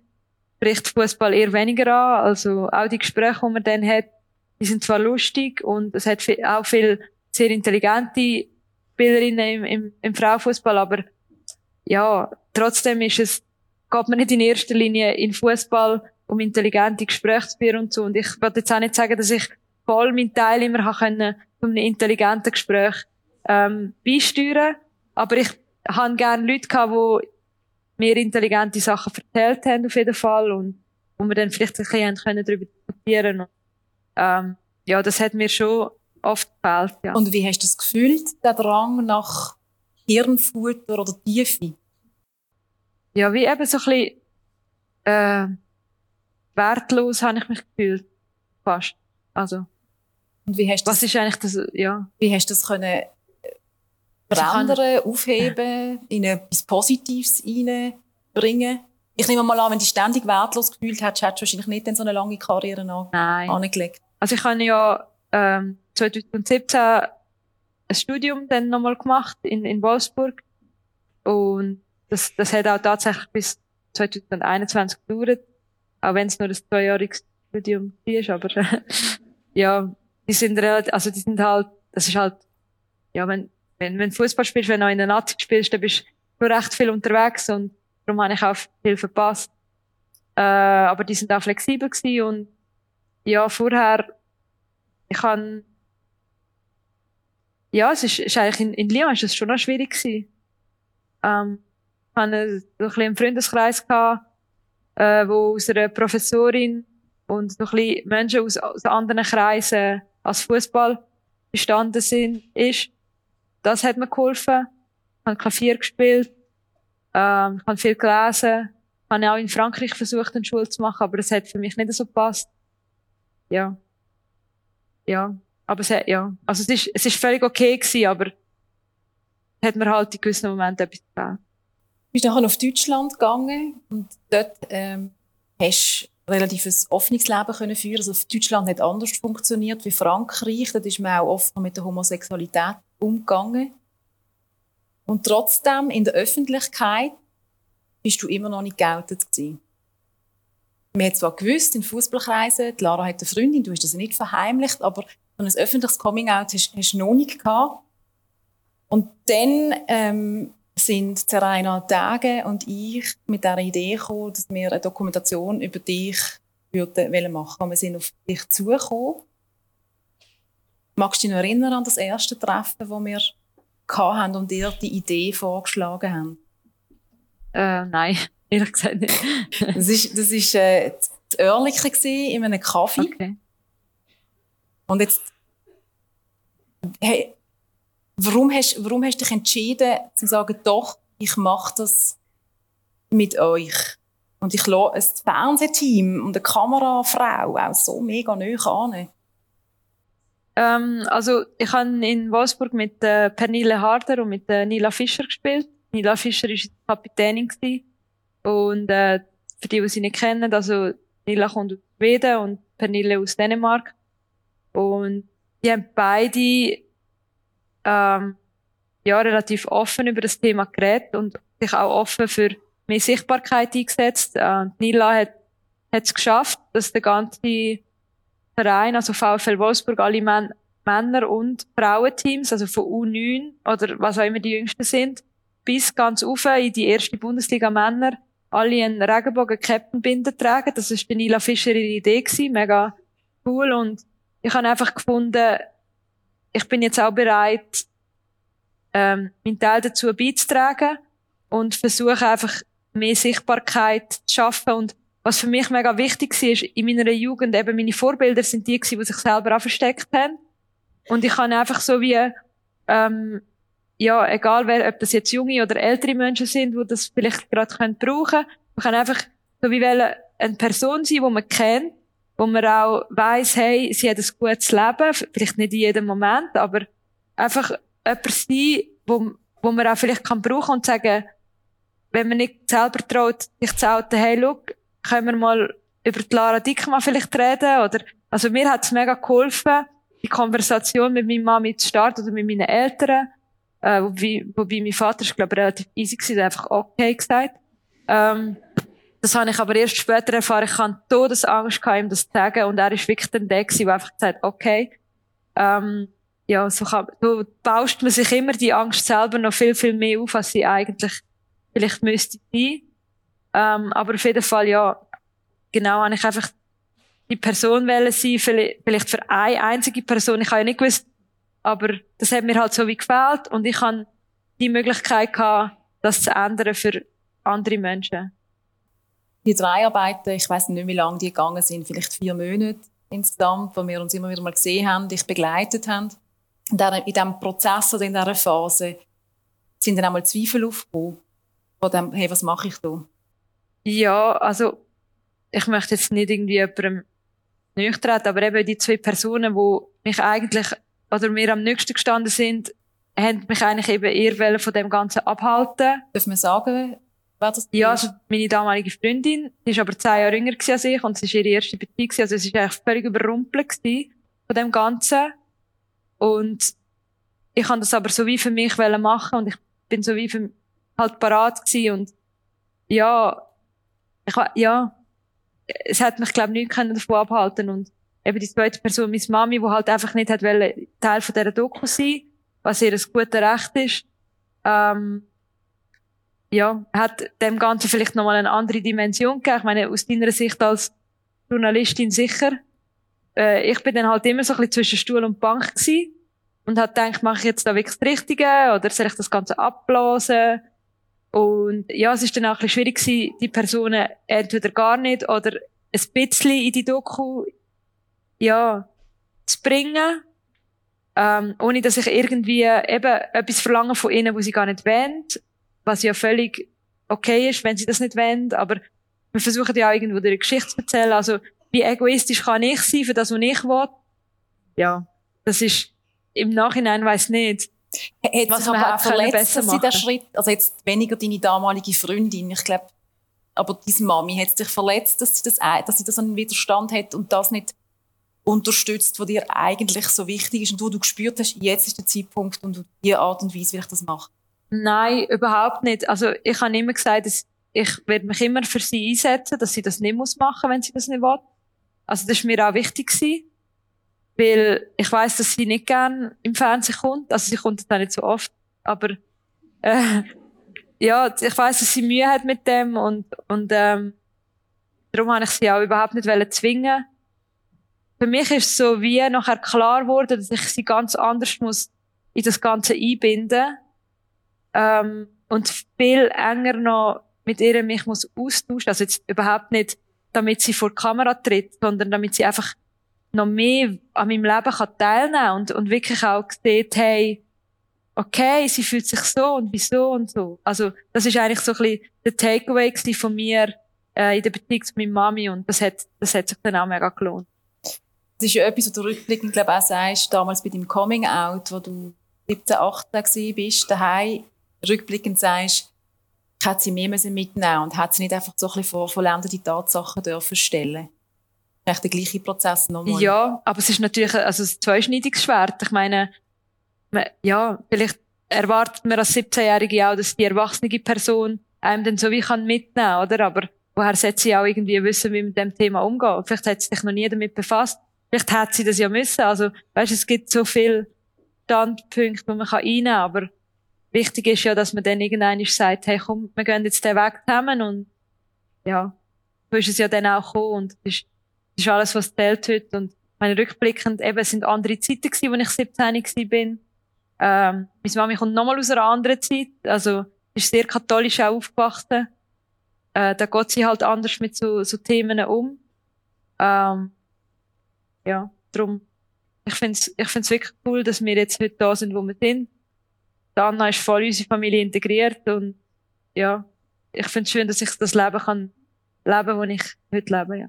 spricht Fußball eher weniger an. Also auch die Gespräche, die man dann hat, die sind zwar lustig und es hat auch viel sehr intelligente Spielerinnen im, im, im Frauenfußball, aber ja, trotzdem ist es, geht man nicht in erster Linie in Fußball um intelligente Gespräche zu führen und so. Und ich wollte jetzt auch nicht sagen, dass ich voll meinen Teil immer haben können, um ein intelligentes Gespräch ähm, beisteuern. Aber ich habe gerne Leute gehabt, die mir intelligente Sachen erzählt haben, auf jeden Fall, und wo wir dann vielleicht ein bisschen können darüber diskutieren und, ähm, ja, das hat mir schon oft gefällt, ja. Und wie hast du das gefühlt, der Drang nach Hirnfutter oder Tiefe? Ja, wie eben so ein bisschen, äh, wertlos habe ich mich gefühlt. Fast. Also. Und wie hast du Was das, ist eigentlich das, ja. Wie hast du das können verändern, aufheben, in etwas Positives reinbringen. Ich nehme mal an, wenn du ständig wertlos gefühlt hättest, hättest du wahrscheinlich nicht so eine lange Karriere an Nein. angelegt. Also ich habe ja ähm, 2017 ein Studium dann nochmal gemacht in, in Wolfsburg und das, das hat auch tatsächlich bis 2021 gedauert, auch wenn es nur ein zweijähriges Studium ist, aber ja, die sind relativ, also die sind halt, das ist halt, ja, wenn wenn, wenn du Fußball spielst, wenn du in der Nazi spielst, dann bist du recht viel unterwegs und darum habe ich auch viel verpasst. Äh, aber die sind auch flexibel gewesen und ja, vorher, ich kann ja, es ist, ist eigentlich in, in Lyon ist es schon noch schwierig gewesen. Ähm, ich hatte ein bisschen einen Freundeskreis gehabt, äh, wo aus einer Professorin und noch ein bisschen Menschen aus, aus anderen Kreisen als Fußball bestanden sind, ist. Das hat mir geholfen. Ich habe Klavier gespielt. Ähm, ich habe viel gelesen. Ich habe auch in Frankreich versucht, eine Schule zu machen, aber es hat für mich nicht so gepasst. Ja. Ja. Aber es hat, ja. Also es ist, es ist völlig okay gewesen, aber hat mir halt in gewissen Momenten etwas gefällt. Du bist nachher auf Deutschland gegangen und dort, ähm, hast relativ ein offenes Leben können führen. Also Deutschland hat anders funktioniert wie Frankreich. Dort ist man auch oft mit der Homosexualität umgegangen. Und trotzdem, in der Öffentlichkeit, bist du immer noch nicht geoutet gewesen. Man hat zwar gewusst, in Fußballkreisen, Lara hat eine Freundin, du hast das nicht verheimlicht, aber so ein öffentliches Coming-out hast du noch nicht gehabt. Und dann ähm, sind Zeraina Tage und ich mit der Idee gekommen, dass wir eine Dokumentation über dich würden machen. Wir sind auf dich zugekommen Magst du dich noch erinnern an das erste Treffen, das wir hatten und dir die Idee vorgeschlagen haben? Äh, nein, ehrlich gesagt nicht. das ist, das ist äh, das Örliche in einem Kaffee. Okay. Und jetzt, hey, warum hast, warum hast du dich entschieden, zu sagen, doch, ich mache das mit euch? Und ich lasse ein Fernsehteam und eine Kamerafrau auch so mega nahe an. Ähm, also ich habe in Wolfsburg mit äh, Pernille Harder und mit äh, Nila Fischer gespielt. Nila Fischer war Kapitänin gewesen. und äh, für die, die sie nicht kennen, also Nila kommt aus Schweden und Pernille aus Dänemark und die haben beide ähm, ja relativ offen über das Thema geredet und sich auch offen für mehr Sichtbarkeit eingesetzt. Äh, Nila hat es geschafft, dass der ganze Verein, also VfL Wolfsburg, alle Män Männer- und Frauenteams, also von U9 oder was auch immer die Jüngsten sind, bis ganz auf in die erste Bundesliga Männer, alle einen Regenbogen-Captain-Binder tragen. Das war Nila Fischer ihre Idee gewesen, mega cool und ich habe einfach gefunden, ich bin jetzt auch bereit, ähm, meinen Teil dazu beizutragen und versuche einfach mehr Sichtbarkeit zu schaffen und was für mich mega wichtig war, ist in meiner Jugend eben meine Vorbilder sind die die sich selber auch versteckt haben. Und ich kann einfach so wie, ähm, ja, egal wer, ob das jetzt junge oder ältere Menschen sind, die das vielleicht gerade können brauchen, man kann einfach so wie eine Person sein, die man kennt, wo man auch weiss, hey, sie hat ein gutes Leben, vielleicht nicht in jedem Moment, aber einfach jemand sein, wo, wo man auch vielleicht kann brauchen und sagen, wenn man nicht selber traut, sich zu outen, hey, look, können wir mal über die Lara Dickmann vielleicht reden? Oder, also mir hat es mega geholfen, die Konversation mit meiner Mami zu starten oder mit meinen Eltern. Äh, wobei, wobei mein Vater ist, glaube ich, relativ easy gewesen, einfach okay gesagt. Ähm, das habe ich aber erst später erfahren. Ich hatte Todesangst, ihm das zu sagen. Und er ist wirklich der der einfach gesagt okay. Ähm, ja, so, kann, so baust man sich immer die Angst selber noch viel, viel mehr auf, als sie eigentlich vielleicht müsste sein. Ähm, aber auf jeden Fall, ja, genau, habe ich einfach die Person wählen sein, vielleicht für eine einzige Person. Ich habe ja nicht gewusst, aber das hat mir halt so wie gefällt und ich habe die Möglichkeit gehabt, das zu ändern für andere Menschen. Die drei Arbeiten, ich weiß nicht, wie lange die gegangen sind, vielleicht vier Monate insgesamt, wo wir uns immer wieder mal gesehen haben, dich begleitet haben. In diesem Prozess oder in dieser Phase sind dann einmal Zweifel aufgekommen, von dem, hey, was mache ich da? Ja, also ich möchte jetzt nicht irgendwie jemandem treten, aber eben die zwei Personen, die mich eigentlich oder mir am nächsten gestanden sind, haben mich eigentlich eben eher von dem Ganzen abhalten. Darf man sagen, wer das Ja, also meine damalige Freundin, die ist aber zehn Jahre jünger als ich und es ist ihre erste Beziehung, also es ist eigentlich völlig überrumpelt von dem Ganzen. Und ich kann das aber so wie für mich machen und ich bin so wie für halt parat gewesen und ja, ich, ja, es hat mich, glaube ich, nichts davon abhalten und eben die zweite Person, meine Mami, die halt einfach nicht hat wollen, Teil von dieser Doku sein, was ihr ein gutes Recht ist, ähm, ja, hat dem Ganzen vielleicht nochmal eine andere Dimension gegeben. Ich meine, aus deiner Sicht als Journalistin sicher. Äh, ich bin dann halt immer so ein bisschen zwischen Stuhl und Bank gewesen und hat gedacht, mache ich jetzt da wirklich das Richtige oder soll ich das Ganze abblasen? Und ja, es ist dann auch ein bisschen schwierig gewesen, die Personen entweder gar nicht oder ein bisschen in die Doku, ja, zu bringen, ähm, ohne dass ich irgendwie eben etwas verlange von ihnen, wo sie gar nicht wollen, was ja völlig okay ist, wenn sie das nicht wollen, aber wir versuchen ja auch irgendwo eine Geschichte zu erzählen, also wie egoistisch kann ich sein für das, was ich will? Ja, das ist im Nachhinein weiß nicht. Hat was aber auch verletzt, dass sie den Schritt, also jetzt weniger deine damalige Freundin, ich glaube, aber diese Mami hat sich verletzt, dass sie das, dass sie das einen Widerstand hat und das nicht unterstützt, was dir eigentlich so wichtig ist und wo du gespürt hast, jetzt ist der Zeitpunkt und die Art und Weise, wie ich das mache? Nein, überhaupt nicht. Also ich habe immer gesagt, dass ich werde mich immer für sie einsetzen, dass sie das nicht muss machen, wenn sie das nicht will. Also das ist mir auch wichtig gewesen. Weil ich weiß, dass sie nicht gern im Fernsehen kommt. Also sie kommt dann nicht so oft. Aber äh, ja, ich weiß, dass sie Mühe hat mit dem und, und ähm, darum habe ich sie auch überhaupt nicht zwingen. Für mich ist es so wie nachher klar geworden, dass ich sie ganz anders muss in das Ganze einbinden ähm, und viel enger noch mit ihr mich muss austauschen. Also jetzt überhaupt nicht, damit sie vor die Kamera tritt, sondern damit sie einfach noch mehr an meinem Leben kann teilnehmen und, und wirklich auch sieht, hey, okay, sie fühlt sich so und wieso und so. Also, das ist eigentlich so ein bisschen der Takeaway von mir, äh, in der Beziehung zu meiner Mami und das hat, das hat sich dann auch mega gelohnt. Das ist ja etwas, was du rückblickend, glaube ich, auch sagst, damals bei deinem Coming Out, wo du 17, 18 bist, daheim, rückblickend sagst, ich hätte sie mehr mitnehmen und hätte sie nicht einfach so ein bisschen vor vollendete Tatsachen dürfen stellen echt der gleiche Prozess nochmal. Ja, aber es ist natürlich also ein zweischneidiges Schwert. Ich meine, ja, vielleicht erwartet man als 17-Jährige auch, dass die erwachsene Person einem dann so wie kann mitnehmen, oder? Aber woher sollte sie auch irgendwie wissen, wie mit dem Thema umgehen? Vielleicht hat sie sich noch nie damit befasst. Vielleicht hätte sie das ja müssen. Also, weißt, es gibt so viele Standpunkte, die man einnehmen kann, aber wichtig ist ja, dass man dann irgendwann sagt, hey, komm, wir gehen jetzt den Weg zusammen und, ja, so ist es ja dann auch gekommen und das ist, das ist alles, was zählt heute und meine rückblickend eben sind andere Zeiten gewesen, als ich 17 war. bin. Ähm, meine Mami kommt nochmal aus einer anderen Zeit, also ist sehr katholisch auch aufgewachsen. Äh, da geht sie halt anders mit so, so Themen um. Ähm, ja, darum, ich find's, ich find's wirklich cool, dass wir jetzt heute da sind, wo wir sind. Anna ist voll in unsere Familie integriert und ja, ich find's schön, dass ich das Leben kann leben, das ich heute lebe, ja.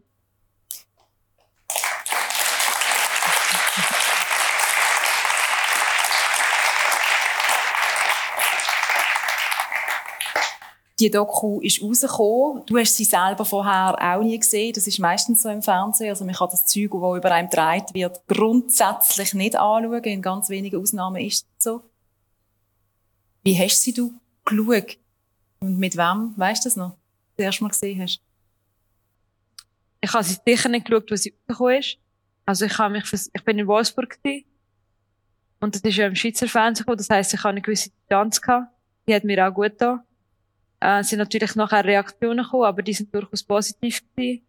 die Doku ist rausgekommen. Du hast sie selber vorher auch nie gesehen. Das ist meistens so im Fernsehen. Also man kann das Zeug, das über einem gedreht wird, grundsätzlich nicht anschauen. In ganz wenigen Ausnahmen ist es. Wie hast sie du geschaut? Und mit wem? Weißt du das noch? Das erste Mal gesehen hast? Ich habe sie sicher nicht geschaut, was sie rausgekommen ist. Also ich habe mich, ich bin in Wolfsburg gewesen. Und das ist ja im Schweizer Fernsehen gekommen. Das heisst, ich habe eine gewisse Distanz gehabt. Die hat mir auch gut getan. Äh, sind natürlich nachher Reaktionen gekommen, aber die sind durchaus positiv gewesen.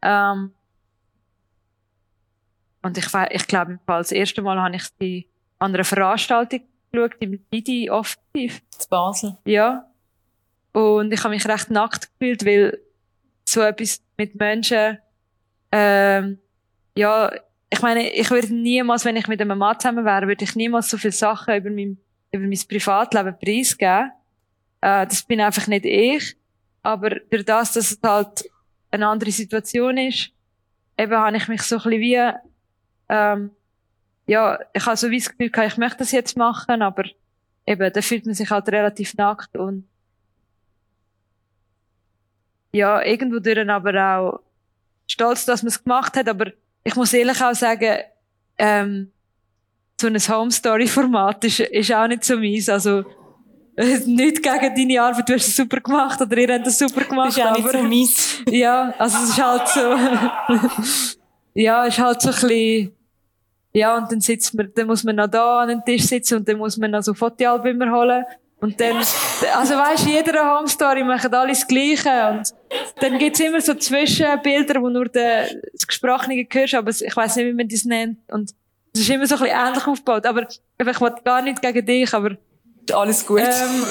Ähm, und ich, ich glaube, im das erste Mal habe ich die an einer Veranstaltung geschaut, im Didi offensiv. In Basel. Ja. Und ich habe mich recht nackt gefühlt, weil so etwas mit Menschen, ähm, ja, ich meine, ich würde niemals, wenn ich mit einem Mann zusammen wäre, würde ich niemals so viele Sachen über mein, über mein Privatleben preisgeben. Äh, das bin einfach nicht ich. Aber durch das, dass es halt eine andere Situation ist, eben habe ich mich so ein bisschen wie, ähm, ja, ich habe so wie das Gefühl gehabt, ich möchte das jetzt machen, aber eben, da fühlt man sich halt relativ nackt und ja, irgendwo durch aber auch stolz, dass man es gemacht hat, aber ich muss ehrlich auch sagen, ähm, so ein Home-Story-Format ist, ist auch nicht so meins, also nicht gegen deine Arbeit, du hast es super gemacht oder ihr habt es super gemacht. Das ist auch aber, nicht so mies. Ja, also es ist halt so, ja, es ist halt so ein bisschen, ja, und dann sitzt man, dann muss man noch da an den Tisch sitzen und dann muss man noch so Fotoalbum holen. Und dann, also weißt, jeder Home Story macht alles Gleiche. Und dann gibt's immer so Zwischenbilder, wo nur der, das Gesprochene hörst, aber ich weiß nicht, wie man das nennt. Und es ist immer so ein bisschen ähnlich aufgebaut. Aber ich wollte gar nicht gegen dich, aber alles gut. Ähm,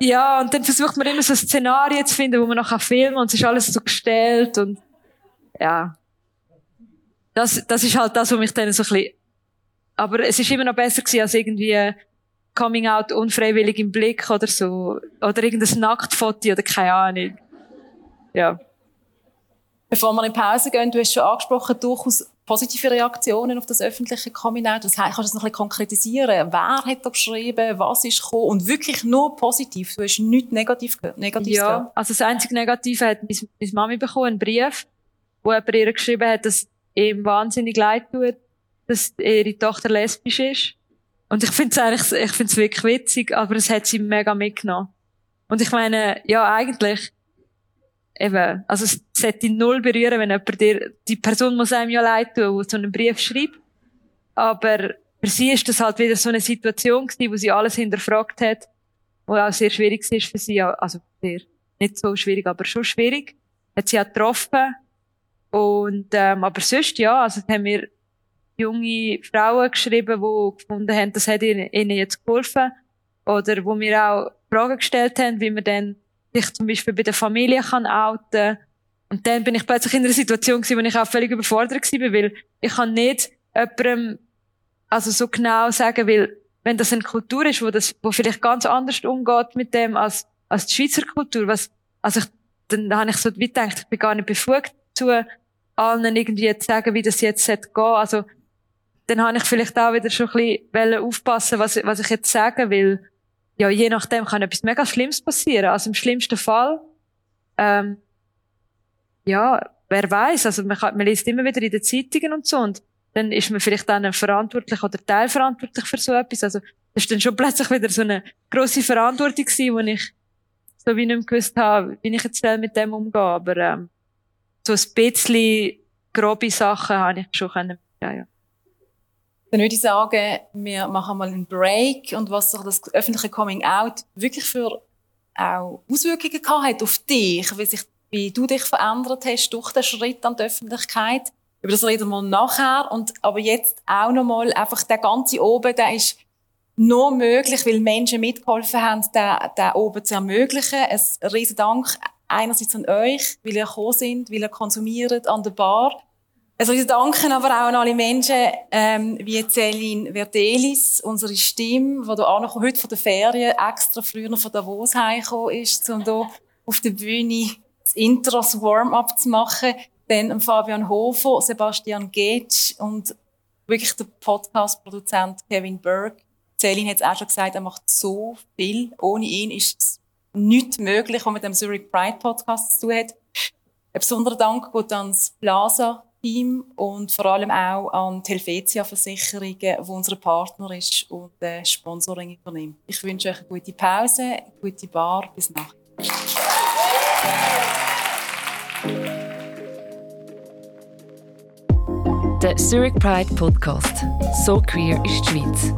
ja, und dann versucht man immer so Szenarien zu finden, wo man noch filmen kann und es ist alles so gestellt und ja. Das, das ist halt das, was mich dann so ein bisschen, aber es ist immer noch besser gewesen als irgendwie Coming Out unfreiwillig im Blick oder so, oder irgendein Nacktfoto oder keine Ahnung. Ja. Bevor wir in Pause gehen, du hast schon angesprochen, durchaus positive Reaktionen auf das öffentliche Coming Out? Was kannst du das noch ein bisschen konkretisieren? Wer hat da geschrieben? Was ist gekommen? Und wirklich nur positiv. Du hast nichts negativ gehört. Negativ ja, gehört. also das einzige Negative hat meine, meine Mami bekommen, einen Brief, wo jemand ihr geschrieben hat, dass ihm wahnsinnig leid tut, dass ihre Tochter lesbisch ist. Und ich finde es eigentlich, ich finde wirklich witzig, aber es hat sie mega mitgenommen. Und ich meine, ja, eigentlich, eben, also es sollte null berühren, wenn jemand dir, die Person muss einem ja leid tun, die so einen Brief schreibt. Aber für sie ist das halt wieder so eine Situation gewesen, wo sie alles hinterfragt hat, wo auch sehr schwierig ist für sie, also sehr, nicht so schwierig, aber schon schwierig. Hat sie auch getroffen. Und, ähm, aber sonst, ja, also haben wir junge Frauen geschrieben, die gefunden haben, das hat ihnen jetzt geholfen. Oder wo wir auch Fragen gestellt haben, wie man dann sich zum Beispiel bei der Familie kann outen Und dann bin ich plötzlich in einer Situation gewesen, wo ich auch völlig überfordert war, weil ich kann nicht jemandem also so genau sagen, weil wenn das eine Kultur ist, wo das, wo vielleicht ganz anders umgeht mit dem als, als die Schweizer Kultur, was, also ich, dann habe ich so wie gedacht, ich bin gar nicht befugt zu allen irgendwie zu sagen, wie das jetzt gehen Also, dann habe ich vielleicht auch wieder schon ein bisschen aufpassen, was, was ich jetzt sagen will ja, je nachdem kann etwas mega Schlimmes passieren. Also im schlimmsten Fall, ähm, ja, wer weiß, also man, kann, man liest immer wieder in den Zeitungen und so und dann ist man vielleicht dann verantwortlich oder teilverantwortlich für so etwas. Also das ist dann schon plötzlich wieder so eine grosse Verantwortung gewesen, wo ich so wie nicht gewusst habe, wie ich jetzt mit dem umgehe. Aber ähm, so ein bisschen grobe Sachen habe ich schon können. Ja, ja. Dann würde ich sagen, wir machen mal einen Break und was sich das öffentliche Coming Out wirklich für auch Auswirkungen gehabt hat auf dich, wie, sich, wie du dich verändert hast durch den Schritt an die Öffentlichkeit. Über das reden wir nachher. Und, aber jetzt auch nochmal, einfach der ganze oben, der ist nur möglich, weil Menschen mitgeholfen haben, den, den oben zu ermöglichen. Ein riesen Dank einerseits an euch, weil ihr gekommen sind, weil ihr konsumiert an der Bar. Also wir danken aber auch an alle Menschen, ähm, wie Celine Verdelis, unsere Stimme, die auch noch heute von der Ferien extra früher von Davos heimgekommen ist, um hier auf der Bühne das Intro, das Warm-up zu machen. Dann Fabian Hofer, Sebastian Getsch und wirklich der Podcast-Produzent Kevin Burke. Celine hat es auch schon gesagt, er macht so viel. Ohne ihn ist es nicht möglich, was mit dem Zurich Pride Podcast zu tun hat. Ein besonderer Dank geht ans Plaza Team und vor allem auch an die Helvetia Versicherungen, wo unser Partner ist und äh, Sponsoring übernimmt. Ich wünsche euch eine gute Pause, eine gute Bar. Bis nachher. Der Zurich Pride Podcast. So queer ist die Schweiz.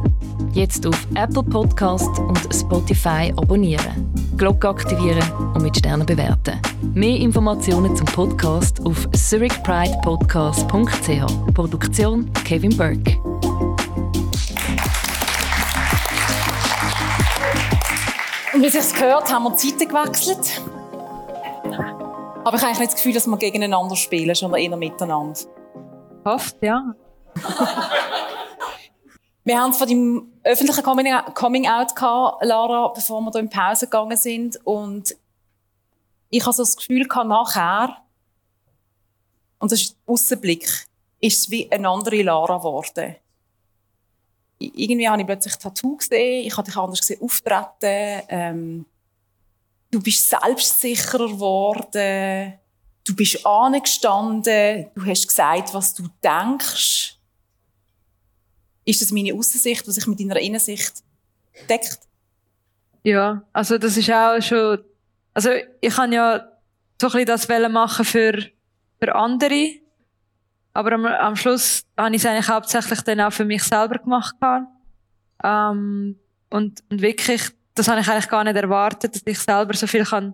Jetzt auf Apple Podcast und Spotify abonnieren, Glocke aktivieren und mit Sternen bewerten. Mehr Informationen zum Podcast auf zurichpridepodcast.ch. Produktion Kevin Burke. Und wie sich gehört, haben wir die Zeiten gewechselt. Aber ich habe eigentlich nicht das Gefühl, dass wir gegeneinander spielen, sondern eher miteinander. Hofft, ja. Wir haben es von deinem öffentlichen Coming Out gehabt, Lara, bevor wir hier in Pause gegangen sind. Und ich habe so das Gefühl gehabt, nachher, und das ist der Aussenblick, ist es wie eine andere Lara geworden. Irgendwie habe ich plötzlich Tattoo gesehen, ich habe dich anders gesehen auftreten, ähm, du bist selbstsicherer geworden, du bist angestanden, du hast gesagt, was du denkst. Ist das meine Aussicht, was sich mit deiner Innensicht deckt? Ja, also das ist auch schon, also ich kann ja so ein bisschen das machen für, für andere, aber am, am Schluss habe ich es eigentlich hauptsächlich dann auch für mich selber gemacht. Ähm, und, und wirklich, das habe ich eigentlich gar nicht erwartet, dass ich selber so viel kann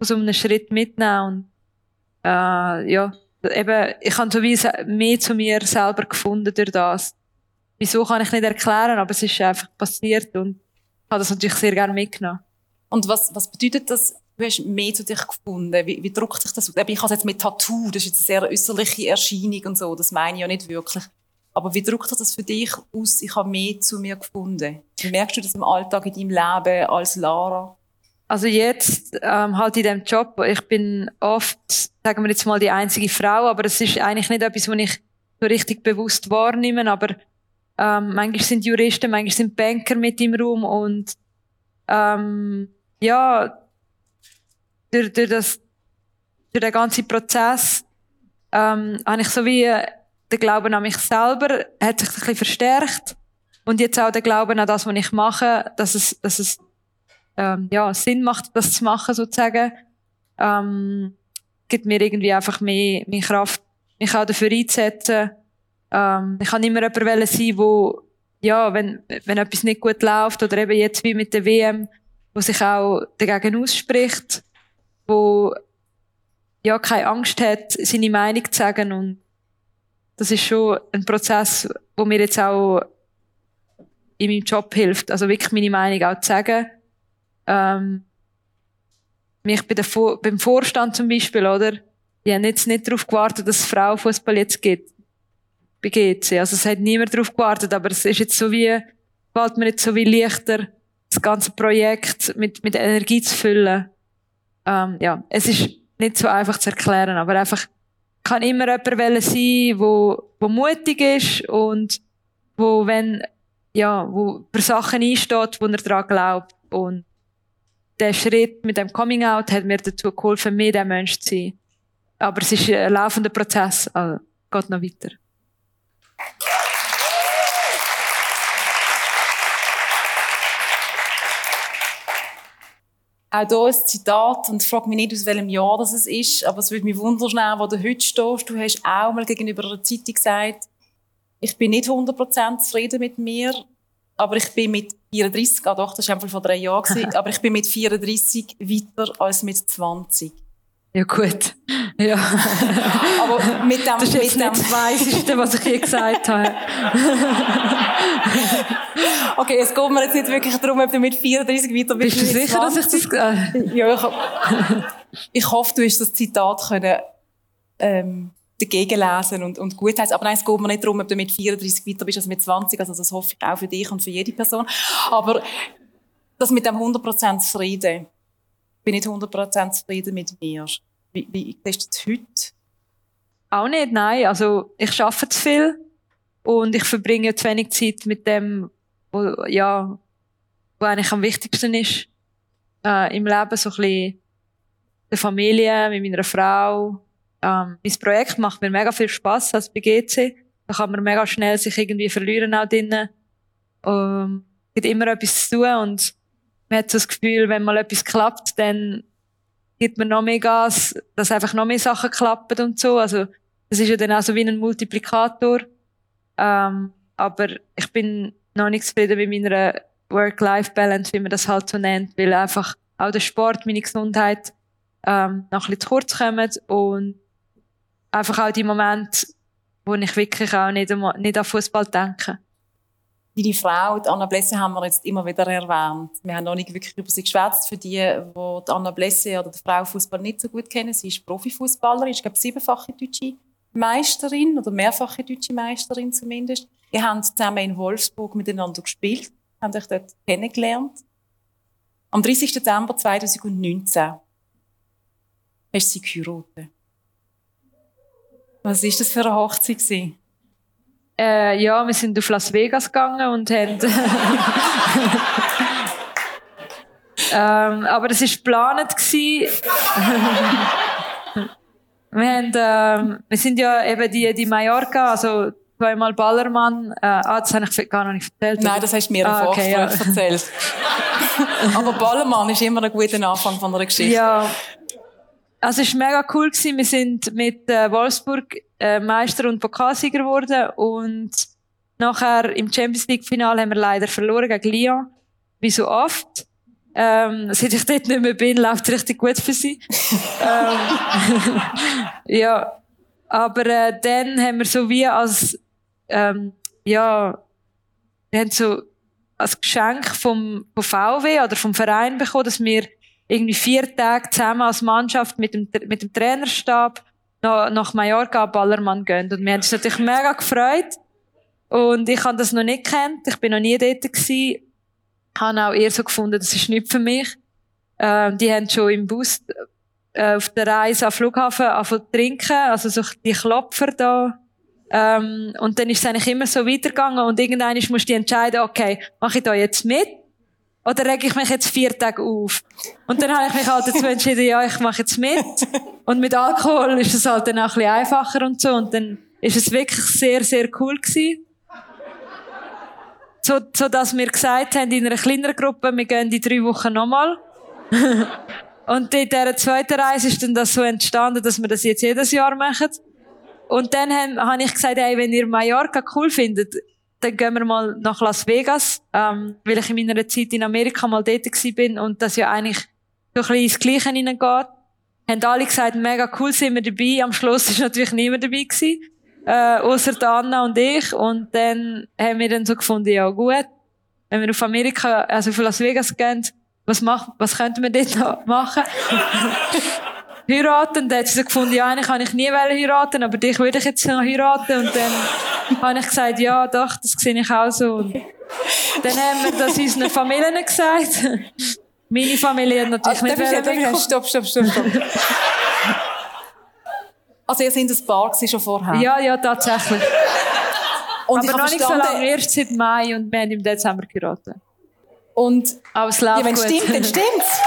aus einem Schritt mitnehmen und äh, ja, eben, ich habe so wie mehr zu mir selber gefunden durch das. Wieso kann ich nicht erklären, aber es ist einfach passiert und ich habe das natürlich sehr gerne mitgenommen. Und was, was bedeutet das, du hast mehr zu dich gefunden? Wie, wie drückt sich das aus? Ich habe jetzt mit Tattoo, das ist jetzt eine sehr äußerliche Erscheinung und so, das meine ich ja nicht wirklich. Aber wie drückt sich das für dich aus, ich habe mehr zu mir gefunden? Wie merkst du das im Alltag, in deinem Leben als Lara? Also jetzt ähm, halt in dem Job, ich bin oft, sagen wir jetzt mal, die einzige Frau, aber es ist eigentlich nicht etwas, was ich so richtig bewusst wahrnehme, aber ähm, manchmal sind Juristen, manchmal sind Banker mit im Raum und ähm, ja, durch, durch, das, durch den ganzen Prozess ähm, habe ich so wie den Glauben an mich selber hat sich ein bisschen verstärkt und jetzt auch der Glauben an das, was ich mache, dass es, dass es ähm, ja, Sinn macht, das zu machen sozusagen, ähm, gibt mir irgendwie einfach mehr, mehr Kraft, mich auch dafür einzusetzen, ähm, ich kann immer jemand sein, wo, ja, wenn, wenn etwas nicht gut läuft, oder eben jetzt wie mit der WM, wo sich auch dagegen ausspricht, wo, ja, keine Angst hat, seine Meinung zu sagen. Und das ist schon ein Prozess, wo mir jetzt auch in meinem Job hilft, also wirklich meine Meinung auch zu sagen. Ähm, mich bei der beim Vorstand zum Beispiel, oder? Die haben jetzt nicht darauf gewartet, dass Frauenfußball jetzt gibt bei GC. Also es hat niemand darauf gewartet, aber es ist jetzt so wie, fällt mir jetzt so wie leichter, das ganze Projekt mit, mit Energie zu füllen. Ähm, ja, es ist nicht so einfach zu erklären, aber einfach kann immer jemand sein, wo, wo mutig ist und wo, wenn, ja, wo für Sachen einsteht, wo er daran glaubt. Und der Schritt mit dem Coming Out hat mir dazu geholfen, mehr der Mensch zu sein. Aber es ist ein laufender Prozess, also geht noch weiter. auch hier ein Zitat, und ich frage mich nicht, aus welchem Jahr das ist, aber es würde mich wundern, wo du heute stehst. Du hast auch mal gegenüber einer Zeitung gesagt, ich bin nicht 100% zufrieden mit mir, aber ich bin mit 34, ah doch, das war einfach vor drei Jahren, aber ich bin mit 34 weiter als mit 20. Ja, gut. Ja. Aber mit dem, das ist jetzt mit dem nicht das Weiseste, was ich je gesagt habe. okay, es geht mir jetzt nicht wirklich darum, ob du mit 34 weiter bist. Bist du sicher, 20? dass ich das... Ja, ich, ich hoffe, du hast das Zitat können, ähm, dagegen lesen und, und gut heißen. Aber nein, es geht mir nicht darum, ob du mit 34 weiter bist als mit 20. Also das hoffe ich auch für dich und für jede Person. Aber das mit dem 100% Frieden bin nicht 100% zufrieden mit mir. Wie, wie siehst du das heute? Auch nicht, nein. Also, ich arbeite zu viel und ich verbringe zu wenig Zeit mit dem, wo, ja, wo eigentlich am wichtigsten ist äh, im Leben. So ein bisschen der Familie, mit meiner Frau. Ähm, mein Projekt macht mir mega viel Spaß als bei GC. Da kann man mega schnell sich irgendwie verlieren auch drinnen. Ähm, gibt immer etwas zu tun und man hat so das Gefühl, wenn mal etwas klappt, dann gibt man noch mehr Gas, dass einfach noch mehr Sachen klappen und so. Also, das ist ja dann auch so wie ein Multiplikator. Ähm, aber ich bin noch nicht zufrieden mit meiner Work-Life-Balance, wie man das halt so nennt, weil einfach auch der Sport, meine Gesundheit, ähm, noch ein bisschen zu kurz kommen und einfach auch die Momente, wo ich wirklich auch nicht, nicht an Fußball denke. Deine Frau, die Anna Blesse, haben wir jetzt immer wieder erwähnt. Wir haben noch nicht wirklich über sie geschwätzt. Für die, die, die Anna Blesse oder die Frau Fußball nicht so gut kennen, sie ist Profifußballerin, ist, glaube ich, siebenfache deutsche Meisterin oder mehrfache deutsche Meisterin zumindest. Wir haben zusammen in Wolfsburg miteinander gespielt, haben euch dort kennengelernt. Am 30. Dezember 2019 hast sie geheiratet. Was war das für eine Hochzeit? Äh, ja, wir sind auf Las Vegas gegangen und haben. ähm, aber das war geplant. wir, haben, ähm, wir sind ja eben die, die Mallorca, also zweimal Ballermann. Äh, ah, das habe ich gar noch nicht erzählt. Nein, das hast du mir im ah, okay, ja. erzählt. aber Ballermann ist immer ein guter Anfang von einer Geschichte. Ja. Also es war mega cool. Gewesen. Wir sind mit äh, Wolfsburg äh, Meister und Pokalsieger geworden und nachher im Champions League Finale haben wir leider verloren gegen Lyon, wie so oft. Ähm, seit ich dort nicht mehr bin, läuft es richtig gut für sie. ähm, ja, aber äh, dann haben wir so wie als ähm, ja, wir haben so als Geschenk vom, vom VW oder vom Verein bekommen, dass wir irgendwie vier Tage zusammen als Mannschaft mit dem, mit dem Trainerstab nach, nach Mallorca Ballermann gehen. Und wir haben uns natürlich mega gefreut. Und ich habe das noch nicht kennt. Ich bin noch nie dort gewesen. Habe auch eher so gefunden, das ist nicht für mich. Ähm, die haben schon im Bus äh, auf der Reise am Flughafen angefangen zu trinken. Also so die Klopfer da. Ähm, und dann ist es eigentlich immer so weitergegangen. Und irgendwann musst du entscheiden, okay, mache ich da jetzt mit? Oder reg ich mich jetzt vier Tage auf? Und dann habe ich mich halt dazu entschieden, ja, ich mache jetzt mit. Und mit Alkohol ist es halt dann auch ein bisschen einfacher und so. Und dann ist es wirklich sehr, sehr cool gewesen. So, so dass wir gesagt haben, in einer kleineren Gruppe, wir gehen die drei Wochen nochmal. und in dieser zweiten Reise ist dann das so entstanden, dass wir das jetzt jedes Jahr machen. Und dann habe ich gesagt, hey, wenn ihr Mallorca cool findet, dann gehen wir mal nach Las Vegas, ähm, weil ich in meiner Zeit in Amerika mal dort bin und das ja eigentlich so ein bisschen ins Gleiche hineingeht. Haben alle gesagt, mega cool sind wir dabei. Am Schluss ist natürlich niemand dabei gewesen, äh, außer Anna und ich. Und dann haben wir dann so gefunden, ja gut, wenn wir auf Amerika, also auf Las Vegas gehen, was machen, was könnten wir dort noch machen? heiraten. Dann hat sie gefunden, ja, eigentlich kann ich nie heiraten, aber dich würde ich jetzt noch heiraten. Und dann habe ich gesagt, ja, doch, das sehe ich auch so. Und dann haben wir das unseren Familien gesagt. Meine Familie hat natürlich also, nicht wollen. Stopp, stopp, stopp, stopp. also ihr seid ein Paar schon vorher? Ja, ja, tatsächlich. Und aber noch nicht so lange, erst seit Mai und wir haben im Dezember geheiratet. Und, aber es läuft ja, wenn es stimmt, dann stimmt's.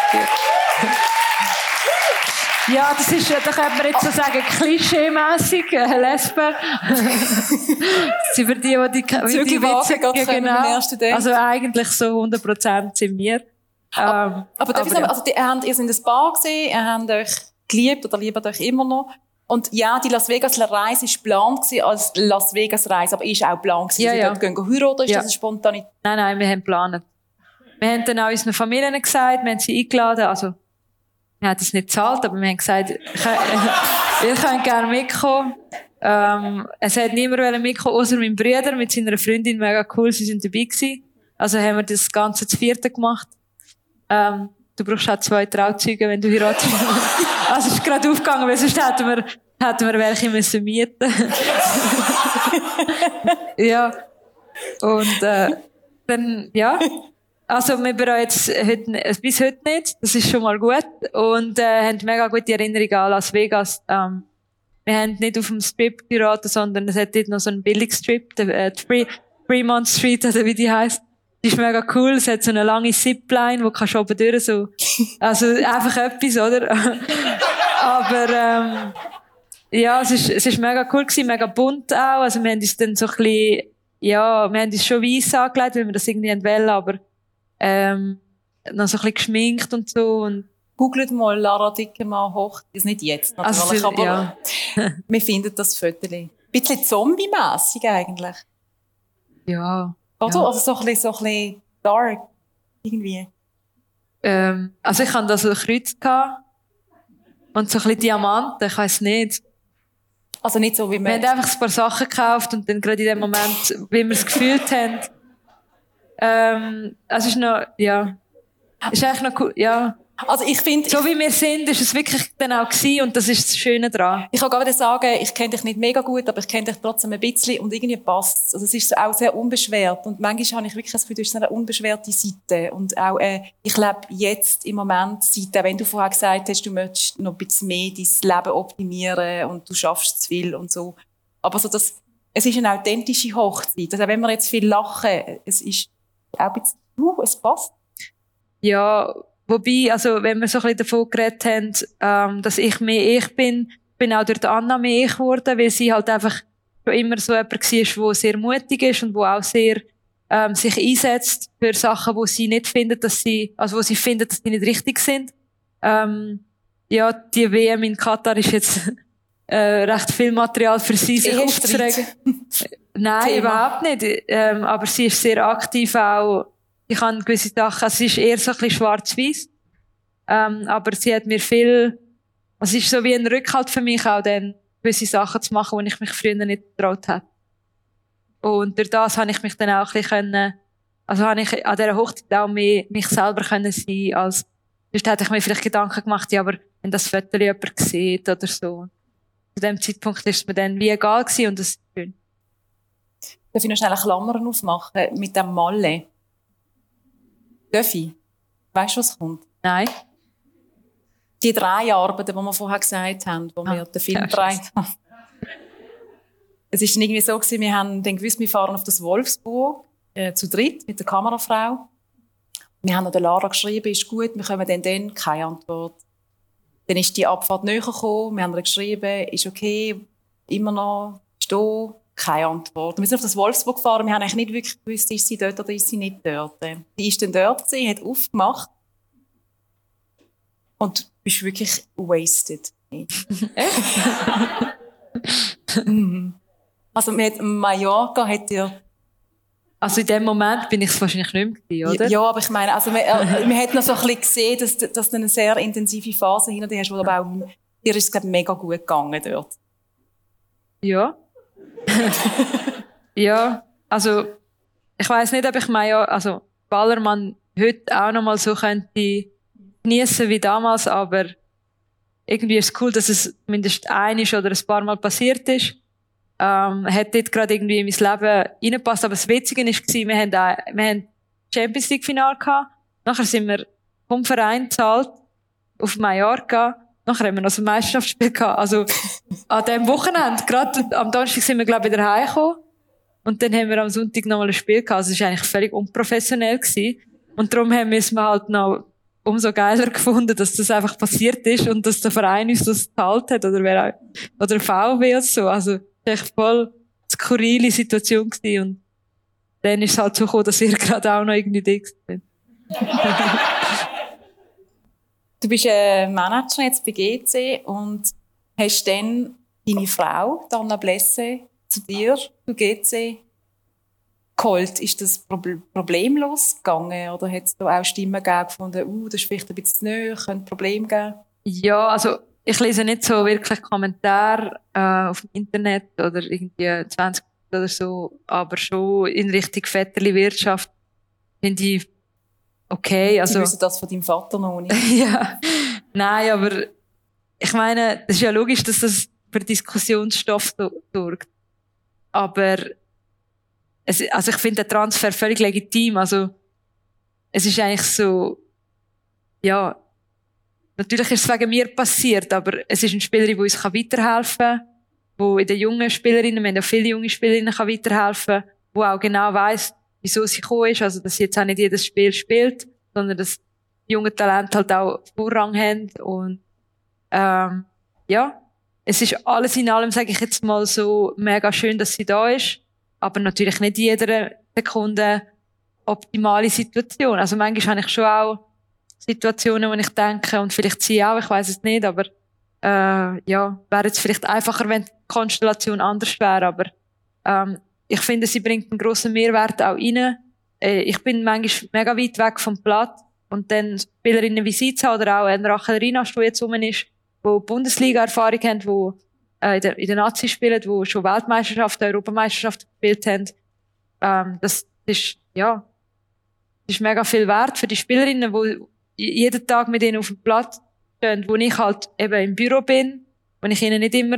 Ja, das ist, da könnte man jetzt so sagen, klischee-mässig, äh, Lesben. sind für die, die die, die Witze, ja, genau. Also eigentlich so 100% sind wir. Ähm, aber darf ich aber sagen, also die, ihr, habt, ihr seid in ein Bar gesehen, ihr habt euch geliebt oder liebt euch immer noch. Und ja, die Las Vegas Reise war geplant als Las Vegas Reise, aber ist auch geplant gewesen, Ja, dass ihr ja. dort gehen heiraten, oder ist Ja. das Spontanität? Nein, nein, wir haben geplant. Wir haben dann auch unseren Familien gesagt, wir haben sie eingeladen, also, wir haben das nicht gezahlt, aber wir haben gesagt, ihr könnt gerne mitkommen. Ähm, es hat niemand mitkommen, außer mein Bruder mit seiner Freundin, mega cool, sie sind dabei gewesen. Also haben wir das Ganze zu vierten gemacht. Ähm, du brauchst auch zwei Trauzeuge, wenn du heiratest. also es ist gerade aufgegangen, weil sonst hätten wir, hätten wir welche müssen mieten. ja. Und, äh, dann, ja. Also, wir bereuen jetzt heute, n- bis heute nicht. Das ist schon mal gut. Und, äh, haben mega gute Erinnerungen an Las Vegas. Ähm, wir haben nicht auf dem Strip geraten, sondern es hat dort noch so einen Billigstrip, der, äh, Fremont Street, oder wie die heisst. Die ist mega cool. Es hat so eine lange Zipline, wo kannst du oben durch so, also einfach etwas, oder? Aber, ähm, ja, es ist, es ist mega cool gewesen, mega bunt auch. Also wir haben uns dann so ein bisschen, ja, wir haben uns schon weiss angelegt, weil wir das irgendwie wollen, aber, ähm, noch so ein bisschen geschminkt und so und, Googelt mal Lara Dickemann hoch. Das nicht jetzt natürlich, Also, aber ja. wir finden das Foto. Ein bisschen zombie-mässig eigentlich. ja. Oder? Ja. Also so ein bisschen, so ein bisschen dark. Irgendwie. Ähm, also ich hatte da so ein Kreuz gehabt. Und so ein bisschen Diamanten, ich weiss nicht. Also nicht so wie Wir man... haben einfach ein paar Sachen gekauft und dann gerade in dem Moment, wie wir es gefühlt haben. Ähm, also es ist noch, ja. Ist eigentlich noch cool, ja. Also ich finde... So wie wir sind, ist es wirklich dann auch gewesen und das ist das Schöne dran. Ich kann gerade sagen, ich kenne dich nicht mega gut, aber ich kenne dich trotzdem ein bisschen und irgendwie passt Also es ist auch sehr unbeschwert und manchmal habe ich wirklich das Gefühl, du hast eine unbeschwerte Seite und auch, äh, ich lebe jetzt im Moment Seite, auch wenn du vorher gesagt hast, du möchtest noch ein bisschen mehr dein Leben optimieren und du schaffst zu viel und so. Aber so das, es ist eine authentische Hochzeit. Also wenn wir jetzt viel lachen, es ist auch ein bisschen, uh, es passt. Ja, wobei, also, wenn wir so ein bisschen davon geredet haben, ähm, dass ich mehr ich bin, bin auch durch die Anna mehr ich geworden, weil sie halt einfach schon immer so jemand war, der sehr mutig ist und wo auch sehr ähm, sich einsetzt für Sachen, wo sie nicht findet, dass sie, also wo sie findet, dass die nicht richtig sind. Ähm, ja, die WM in Katar ist jetzt äh, recht viel Material für sie, sich aufzuregen. Nein, Thema. überhaupt nicht. Ähm, aber sie ist sehr aktiv auch. Ich kann gewisse Sachen, also sie ist eher so ein bisschen schwarz-weiß. Ähm, aber sie hat mir viel, also es ist so wie ein Rückhalt für mich auch dann, gewisse Sachen zu machen, die ich mich früher nicht getraut habe. Und durch das habe ich mich dann auch ein bisschen können, also habe ich an dieser Hochzeit auch mehr mich selber können sein, als, sonst hätte ich mir vielleicht Gedanken gemacht, ja, aber wenn das Foto jemand sieht oder so. Zu dem Zeitpunkt ist es mir dann wie egal gewesen und das ist schön. Darf ich noch schnell eine Klammer aufmachen mit dem Malle? Darf ich? Weißt du, was kommt? Nein. Die drei Arbeiten, die wir vorher gesagt haben, wo wir Ah, den Film gedreht haben. Es ist dann irgendwie so gewesen, wir haben dann gewusst, wir fahren auf das Wolfsburg, äh, zu dritt, mit der Kamerafrau. Wir haben an der Lara geschrieben, ist gut, wir kommen dann dann, keine Antwort. Dann ist die Abfahrt näher gekommen, wir haben ihr geschrieben, ist okay, immer noch, stehen, keine Antwort. Wir sind auf das Wolfsburg gefahren, wir haben eigentlich nicht wirklich gewusst, ist sie dort oder ist sie nicht dort. Die ist dann dort gewesen, hat aufgemacht und du bist wirklich wasted. Mhm. Also mit Mallorca hat ihr Also in dem Moment bin ich es wahrscheinlich nicht mehr gewesen, oder? Ja, aber ich meine, also man, äh, man hat noch so ein bisschen gesehen, dass, dass du eine sehr intensive Phase hinter dir hast, wo aber auch, dir ist es, glaube ich, mega gut gegangen dort. Ja. ja, also ich weiß nicht, ob ich mein, also Ballermann heute auch noch mal so könnte genießen wie damals, aber irgendwie ist es cool, dass es mindestens einisch oder ein paar Mal passiert ist. Ähm, hat dort gerade irgendwie in mein Leben reingepasst. Aber das Witzige war, wir haben, auch, wir haben Champions League Final gehabt. Nachher sind wir vom Verein gezahlt auf Mallorca. Nachher haben wir noch ein Meisterschaftsspiel gehabt. Also, an dem Wochenende, gerade am Donnerstag sind wir, glaube ich, wieder heimgekommen. Und dann haben wir am Sonntag noch mal ein Spiel gehabt. Also, es war eigentlich völlig unprofessionell gewesen. Und darum haben wir es halt noch umso geiler gefunden, dass das einfach passiert ist und dass der Verein uns das gezahlt hat oder wer auch, oder VW oder so. Also, echt voll eine skurrile Situation gewesen. Und dann ist es halt so gekommen, dass ihr gerade auch noch irgendwie dick sind. Du bist ein Manager jetzt bei GC und hast dann deine Frau, Dana Blesse, zu dir, zu GC, geholt. Ist das problemlos gegangen oder hat es da auch Stimmen gegeben, gefunden, uh, das ist vielleicht ein bisschen zu nahe, könnte Probleme geben? Ja, also ich lese nicht so wirklich Kommentare äh, auf dem Internet oder irgendwie 20 oder so, aber schon in Richtung Vetterli Wirtschaft finde ich okay. Also, Sie wissen das von deinem Vater noch nicht. ja, nein, aber ich meine, es ist ja logisch, dass das für Diskussionsstoff sorgt. Aber es, also ich finde den Transfer völlig legitim. Also es ist eigentlich so, ja, natürlich ist es wegen mir passiert, aber es ist eine Spielerin, die uns weiterhelfen kann, wo in den jungen Spielerinnen, wir haben ja viele junge Spielerinnen, kann weiterhelfen, wo auch genau weiß, wieso sie gekommen ist, also dass sie jetzt auch nicht jedes Spiel spielt, sondern dass junge Talente halt auch Vorrang haben und ähm, ja, es ist alles in allem, sage ich jetzt mal so, mega schön, dass sie da ist, aber natürlich nicht jeder Sekunde optimale Situation. Also manchmal habe ich schon auch Situationen, wo ich denke, und vielleicht sie auch, ich weiß es nicht, aber äh, ja, wäre es vielleicht einfacher, wenn die Konstellation anders wäre, aber ähm, ich finde, sie bringt einen grossen Mehrwert auch rein. Äh, ich bin manchmal mega weit weg vom Platz und dann Spielerinnen wie haben, oder auch ein Rachel Rinas, die jetzt rum ist, die Bundesliga-Erfahrung haben, die äh, in der, in der Nazi spielen, die schon Weltmeisterschaften, Europameisterschaften gespielt haben. Ähm, das ist, ja, das ist mega viel wert für die Spielerinnen, die jeden Tag mit ihnen auf dem Platz stehen, wo ich halt eben im Büro bin, wo ich ihnen nicht immer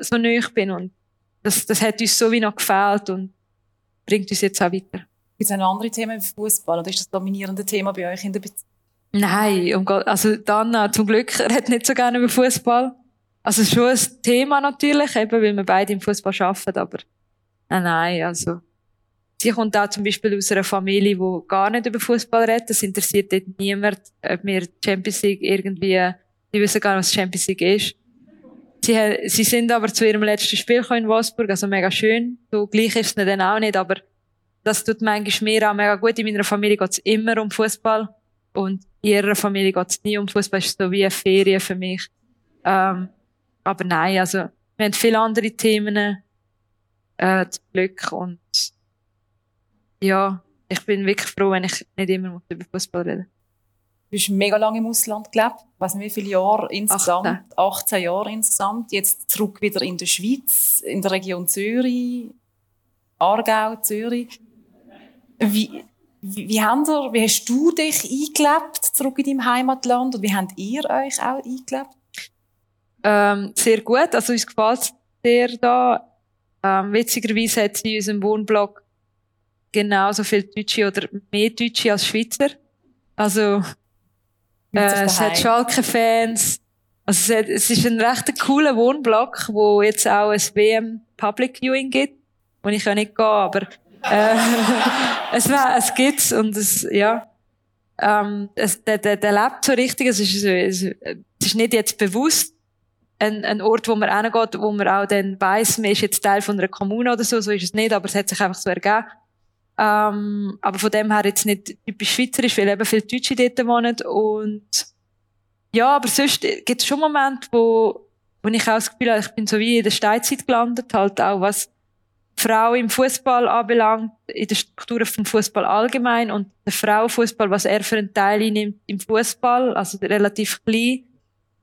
so nöch bin und das, das hat uns so wie noch gefehlt und bringt uns jetzt auch weiter. Gibt es noch andere Themen wie Fußball oder ist das dominierende Thema bei euch in der Beziehung? Nein, um Gott, also dann äh, zum Glück redet nicht so gerne über Fußball. Also schon ein Thema natürlich, eben weil wir beide im Fußball arbeiten, aber nein, nein, also sie kommt auch zum Beispiel aus einer Familie, die gar nicht über Fußball redet. Das interessiert dort niemand, ob wir Champions League irgendwie, die wissen gar nicht, was Champions League ist. Sie, sie sind aber zu ihrem letzten Spiel in Wolfsburg, also mega schön. So gleich ist es dann auch nicht, aber das tut manchmal mir auch mega gut. In meiner Familie geht es immer um Fußball und in ihrer Familie geht es nie um Fußball. Es ist so wie eine Ferien für mich. Ähm, aber nein, also wir haben viele andere Themen äh, zum Glück und ja, ich bin wirklich froh, wenn ich nicht immer über Fußball rede. Du hast mega lange im Ausland gelebt. Ich weiß nicht, wie viele Jahre insgesamt? 18. 18 Jahre insgesamt. Jetzt zurück wieder in der Schweiz, in der Region Zürich, Aargau, Zürich. Wie, wie, wie, haben ihr, wie hast du dich eingelebt zurück in deinem Heimatland und wie habt ihr euch auch eingelebt? Ähm, sehr gut. Also uns gefällt es sehr da. Ähm, witzigerweise hat es in unserem Wohnblock genauso viel Deutsche oder mehr Deutsche als Schweizer. Also äh, es hat Schalke-Fans. Also es, hat, es ist ein recht cooler Wohnblock, wo jetzt auch ein WM Public Viewing gibt, wo ich ja nicht gehe, aber äh, es, es gibt's und es, ja, ähm, es, der, der, der lebt so richtig. Es ist, es, ist nicht jetzt bewusst ein, ein Ort, wo man hingeht, wo man auch dann weiss, man ist jetzt Teil von einer Kommune oder so, so ist es nicht, aber es hat sich einfach so ergeben. Ähm, aber von dem her jetzt nicht typisch schweizerisch, weil eben viele Deutsche dort wohnen und ja, aber sonst gibt es schon Momente, wo, wo ich auch das Gefühl habe, ich bin so wie in der Steinzeit gelandet, halt auch was Frau im Fußball anbelangt, in der Struktur vom Fußball allgemein und der Frauenfußball, was er für einen Teil einnimmt im Fußball, also relativ klein.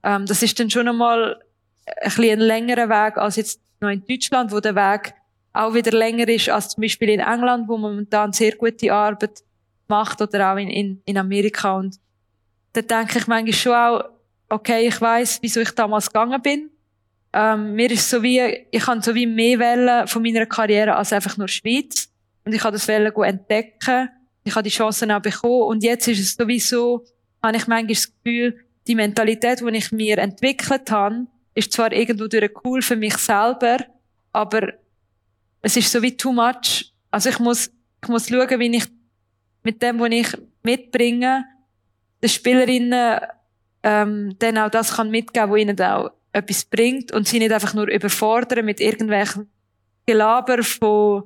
Ähm, das ist dann schon einmal ein bisschen ein längerer Weg als jetzt noch in Deutschland, wo der Weg auch wieder länger ist als zum Beispiel in England, wo man momentan sehr gute Arbeit macht oder auch in, in, in Amerika. Und da denke ich manchmal schon auch, okay, ich weiß, wieso ich damals gegangen bin. Ähm, mir ist so wie, ich kann so wie mehr wählen von meiner Karriere als einfach nur Schweiz. Und ich habe das Wählen entdecken. Ich habe die Chancen auch bekommen. Und jetzt ist es sowieso, habe ich manchmal das Gefühl, die Mentalität, die ich mir entwickelt habe, ist zwar irgendwo durch cool für mich selber, aber es ist so wie too much. Also ich muss, ich muss schauen, wie ich mit dem, was ich mitbringe, den Spielerinnen ähm, dann auch das kann mitgeben, wo ihnen auch etwas bringt und sie nicht einfach nur überfordern mit irgendwelchen Gelaber von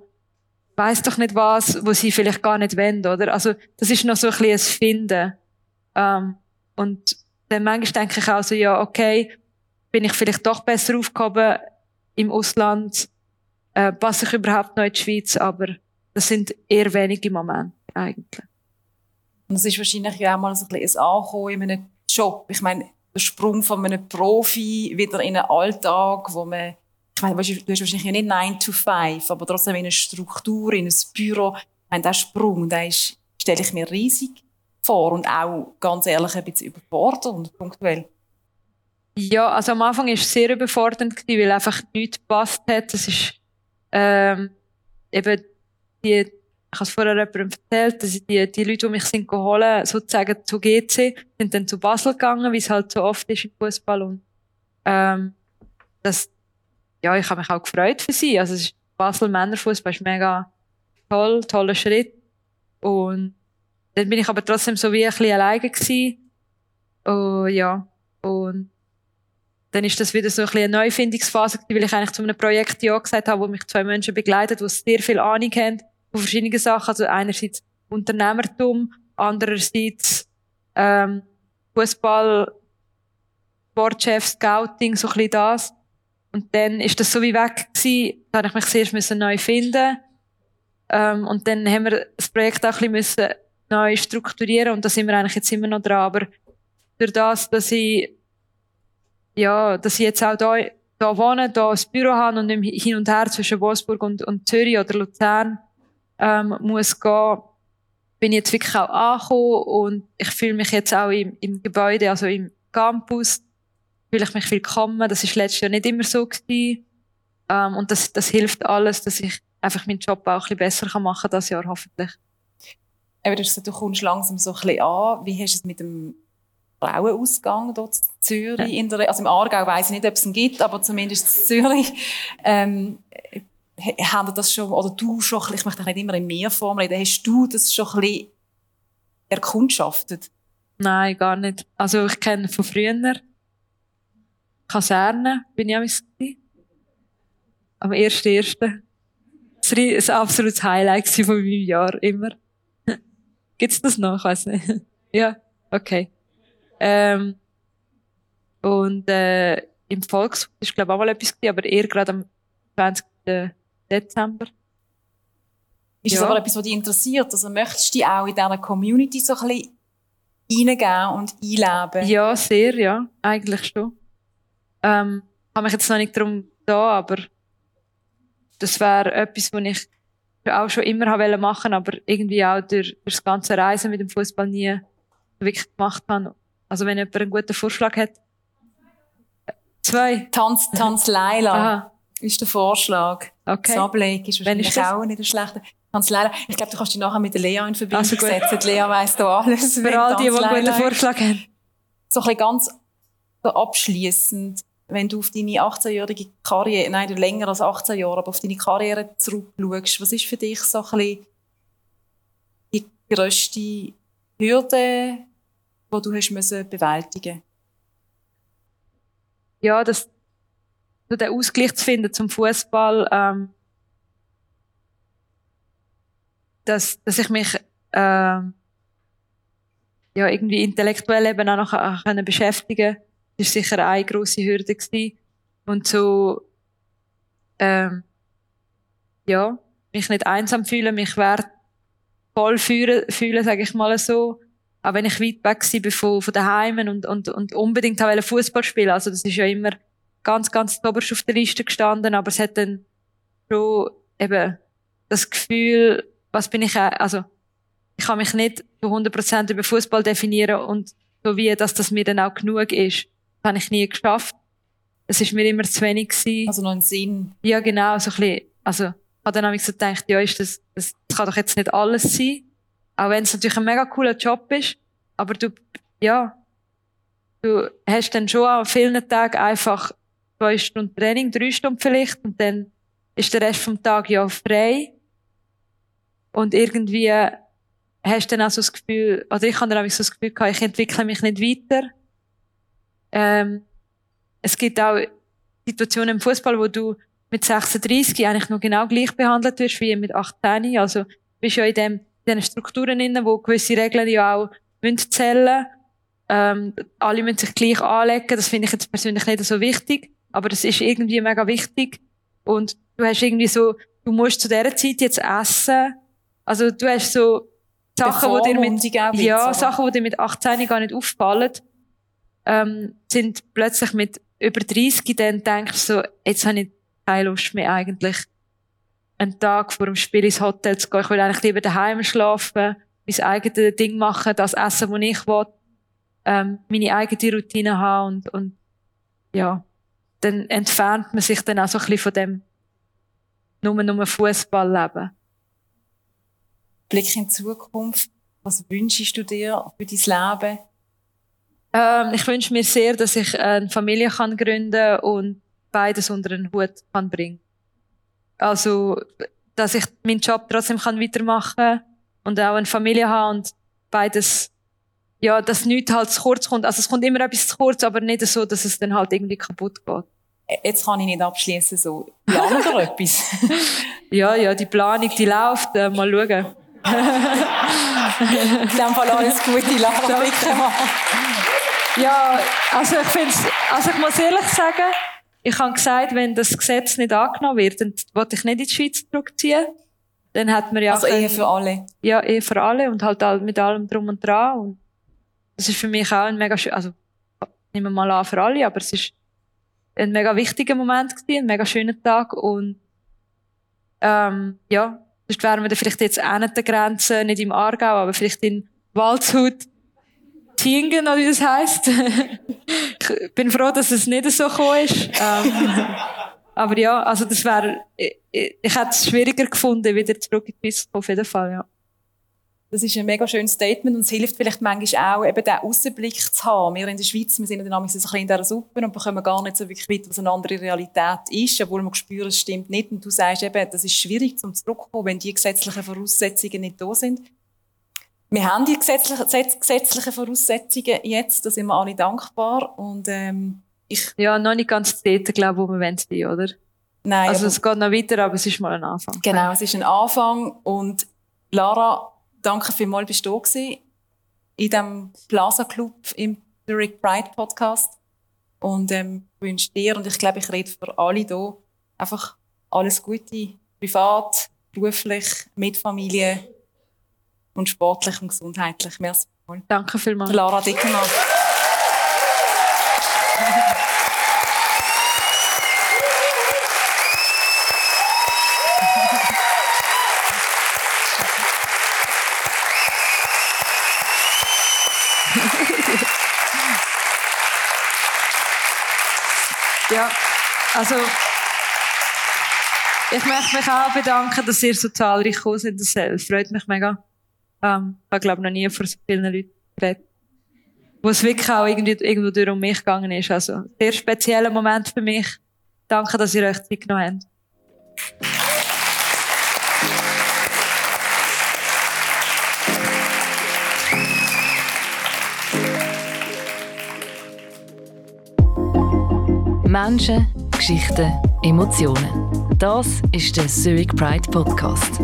weiß doch nicht was, wo sie vielleicht gar nicht wollen, oder? Also das ist noch so ein bisschen ein Finden. Ähm, und dann manchmal denke ich auch so, ja, okay, bin ich vielleicht doch besser aufgehoben im Ausland, äh, passe ich überhaupt noch in die Schweiz, aber das sind eher wenige Momente eigentlich. Und es ist wahrscheinlich ja auch mal so ein, bisschen ein Ankommen in einem Job. Ich meine, der Sprung von einem Profi wieder in einen Alltag, wo man, ich meine, du hast wahrscheinlich nicht 9 to 5, aber trotzdem in eine Struktur, in ein Büro. Ich meine, der Sprung, der ist, stelle ich mir riesig vor und auch, ganz ehrlich, ein bisschen überfordernd, punktuell. Ja, also am Anfang war es sehr überfordernd, weil einfach nichts gepasst hat. Das ist, ähm, eben die ich habe es vorher jemandem erzählt, dass die, die Leute, die mich sind geholt, sozusagen zu GC, sind dann zu Basel gegangen, wie es halt so oft ist im Fußball und ähm, das, ja, ich habe mich auch gefreut für sie. Also ist, Basel Männerfußball ist mega toll, toller Schritt und dann bin ich aber trotzdem so wie ein bisschen alleine gewesen. Oh, ja und dann ist das wieder so ein bisschen eine Neufindungsphase, weil ich eigentlich zu einem Projekt ja gesagt habe, wo mich zwei Menschen begleitet, die sehr viel Ahnung haben von verschiedenen Sachen. Also einerseits Unternehmertum, andererseits ähm, Fußball, Sportchef, Scouting, so ein bisschen das. Und dann ist das so wie weg gewesen. Da habe ich mich zuerst müssen neu finden. Ähm, und dann haben wir das Projekt auch ein bisschen müssen neu strukturieren und da sind wir eigentlich jetzt immer noch dran. Aber durch das, dass ich, ja, dass ich jetzt auch da, da wohne, da ein Büro habe und hin und her zwischen Wolfsburg und, und Zürich oder Luzern, ähm, muss gehen, bin ich jetzt wirklich auch angekommen und ich fühle mich jetzt auch im, im Gebäude, also im Campus, fühle ich mich willkommen. Das ist letztes Jahr nicht immer so gewesen. Ähm, und das, das hilft alles, dass ich einfach meinen Job auch ein bisschen besser machen kann das Jahr hoffentlich. Aber du kommst langsam so ein bisschen an. Wie hast du es mit dem Frauenausgang dort in Zürich? Ja. In der, also im Aargau weiss ich nicht, ob es ihn gibt, aber zumindest in Zürich. Ähm, haben das schon, oder du schon, ich möchte nicht immer in Mehrform reden, hast du das schon ein bisschen erkundschaftet? Nein, gar nicht. Also ich kenne von früher Kaserne, bin ich auch gewesen. Am 1.1. Das war ein absolutes Highlight von meinem Jahr, immer. Gibt's das noch? Ich weiß nicht. ja, okay. Ähm, und äh, im Volkshaus ist glaube ich auch mal etwas gewesen, aber eher gerade am 20. Dezember. Ist ja. das aber etwas, was dich interessiert? Also möchtest du dich auch in dieser Community so ein bisschen reingeben und einleben? Ja, sehr, ja. Eigentlich schon. Ähm, habe mich jetzt noch nicht darum da, aber das wäre etwas, was ich auch schon immer machen wollte, aber irgendwie auch durch, durch das ganze Reisen mit dem Fußball nie wirklich gemacht habe. Also wenn jemand einen guten Vorschlag hat. Zwei. Tanz, Tanz Leila. Aha ist der Vorschlag. Okay. Das Ableg ist wahrscheinlich ist auch nicht der schlechte. Kanzlei. Ich glaube, du kannst dich nachher mit der Lea in Verbindung also setzen. Die Lea weiss da alles. Für all die, die einen guten Vorschlag haben. So ein bisschen ganz abschließend, wenn du auf deine 18-jährige Karriere, nein, länger als 18 Jahre, aber auf deine Karriere zurückschaust, was ist für dich so ein bisschen die grösste Hürde, die du hast müssen bewältigen Ja, das so den Ausgleich zu finden zum Fußball, ähm, dass, dass ich mich ähm, ja irgendwie intellektuell eben auch noch können beschäftigen das ist sicher eine große Hürde gewesen. und so ähm, ja mich nicht einsam fühlen mich wertvoll fühlen, fühlen sage ich mal so auch wenn ich weit weg war von, von daheim und, und, und unbedingt auch Fußball spielen also das ist ja immer ganz, ganz oberst auf der Liste gestanden, aber es hat dann schon eben das Gefühl, was bin ich, also, ich kann mich nicht zu 100% über Fußball definieren und so wie, dass das mir dann auch genug ist, das habe ich nie geschafft. Es ist mir immer zu wenig gewesen. Also noch ein Sinn. Ja, genau, so ein bisschen, also, ich habe dann so gedacht, ja, ist das, das kann doch jetzt nicht alles sein. Auch wenn es natürlich ein mega cooler Job ist, aber du, ja, du hast dann schon an vielen Tagen einfach zwei Stunden Training, drei Stunden vielleicht, und dann ist der Rest vom Tag ja frei. Und irgendwie hast du dann auch so das Gefühl, oder ich habe dann auch so das Gefühl gehabt, ich entwickle mich nicht weiter. Ähm, es gibt auch Situationen im Fußball, wo du mit 36 eigentlich noch genau gleich behandelt wirst wie mit 18. Also, bist ja in dem, diesen Strukturen drin, wo gewisse Regeln ja auch zählen ähm, alle müssen sich gleich anlegen. Das finde ich jetzt persönlich nicht so wichtig. Aber das ist irgendwie mega wichtig. Und du hast irgendwie so, du musst zu dieser Zeit jetzt essen. Also du hast so Sachen, die dir mit, ja, Sachen, die dir mit 18 gar nicht auffallen, ähm, sind plötzlich mit über 30 dann denkst du so, jetzt habe ich keine Lust mehr eigentlich, einen Tag vor dem Spiel ins Hotel zu gehen. Ich will eigentlich lieber daheim schlafen, mein eigenes Ding machen, das essen, was ich will, ähm, meine eigene Routine haben und, und ja, dann entfernt man sich dann auch so ein bisschen von dem nur, nur Fußball leben. Blick in die Zukunft. Was wünschst du dir für dein Leben? Ähm, ich wünsche mir sehr, dass ich eine Familie kann gründen und beides unter einen Hut kann bringen. Also, dass ich meinen Job trotzdem kann weitermachen und auch eine Familie haben und beides, ja, dass nichts halt zu kurz kommt. Also es kommt immer etwas zu kurz, aber nicht so, dass es dann halt irgendwie kaputt geht. Jetzt kann ich nicht abschließen so. Planen wir etwas? ja, ja, die Planung, die läuft. Äh, mal schauen. In dem Fall alles Gute, Lara Ja, also ich finde also ich muss ehrlich sagen, ich habe gesagt, wenn das Gesetz nicht angenommen wird, dann wollte ich nicht in die Schweiz zurückziehen. Dann hat man ja also eher für alle. Ja, eher für alle und halt mit allem drum und dran. Und das ist für mich auch ein mega schön, also nehmen wir mal an für alle, aber es ist ein mega wichtiger Moment gewesen, ein mega schöner Tag und ähm, ja, sonst wären wir dann vielleicht jetzt auch nicht der Grenze, nicht im Aargau, aber vielleicht in Waldshut, Tingen, oder wie das heisst. ich bin froh, dass es nicht so gekommen ist. Ähm, aber ja, also das wäre, ich, ich, hätte es schwieriger gefunden, wieder zurück in die Piste auf jeden Fall, ja. Das ist ein mega schönes Statement und es hilft vielleicht manchmal auch, eben den Aussenblick zu haben. Wir in der Schweiz, wir sind dann ein bisschen in dieser Suppe und bekommen gar nicht so wirklich mit, was eine andere Realität ist, obwohl wir spüren, es stimmt nicht. Und du sagst eben, das ist schwierig zum Zurückkommen, wenn die gesetzlichen Voraussetzungen nicht da sind. Wir haben die gesetzlichen, gesetzlichen Voraussetzungen jetzt, da sind wir alle dankbar und ähm, ich... Ja, noch nicht ganz dort, glaube ich, wo wir wollen sein, oder? Nein. Also es geht noch weiter, aber es ist mal ein Anfang. Genau, es ist ein Anfang und Lara, danke vielmals, bist du da gewesen, in diesem Plaza Club im Rick Bright Podcast. Und ähm, wünsche dir, und ich glaube, ich rede für alle hier, einfach alles Gute, privat, beruflich, mit Familie und sportlich und gesundheitlich. Merci. Danke vielmals. Lara Dickermann. Ja, also ich möchte mich auch bedanken, dass ihr so zahlreich gekommen seid. Das freut mich mega. Ähm, ich habe, glaube noch nie vor so vielen Leuten geredet. Wo es wirklich auch irgendwie, irgendwo durch um mich gegangen ist. Also, sehr spezieller Moment für mich. Danke, dass ihr euch Zeit genommen habt. Menschen, Geschichten, Emotionen. Das ist der Zurich Pride Podcast.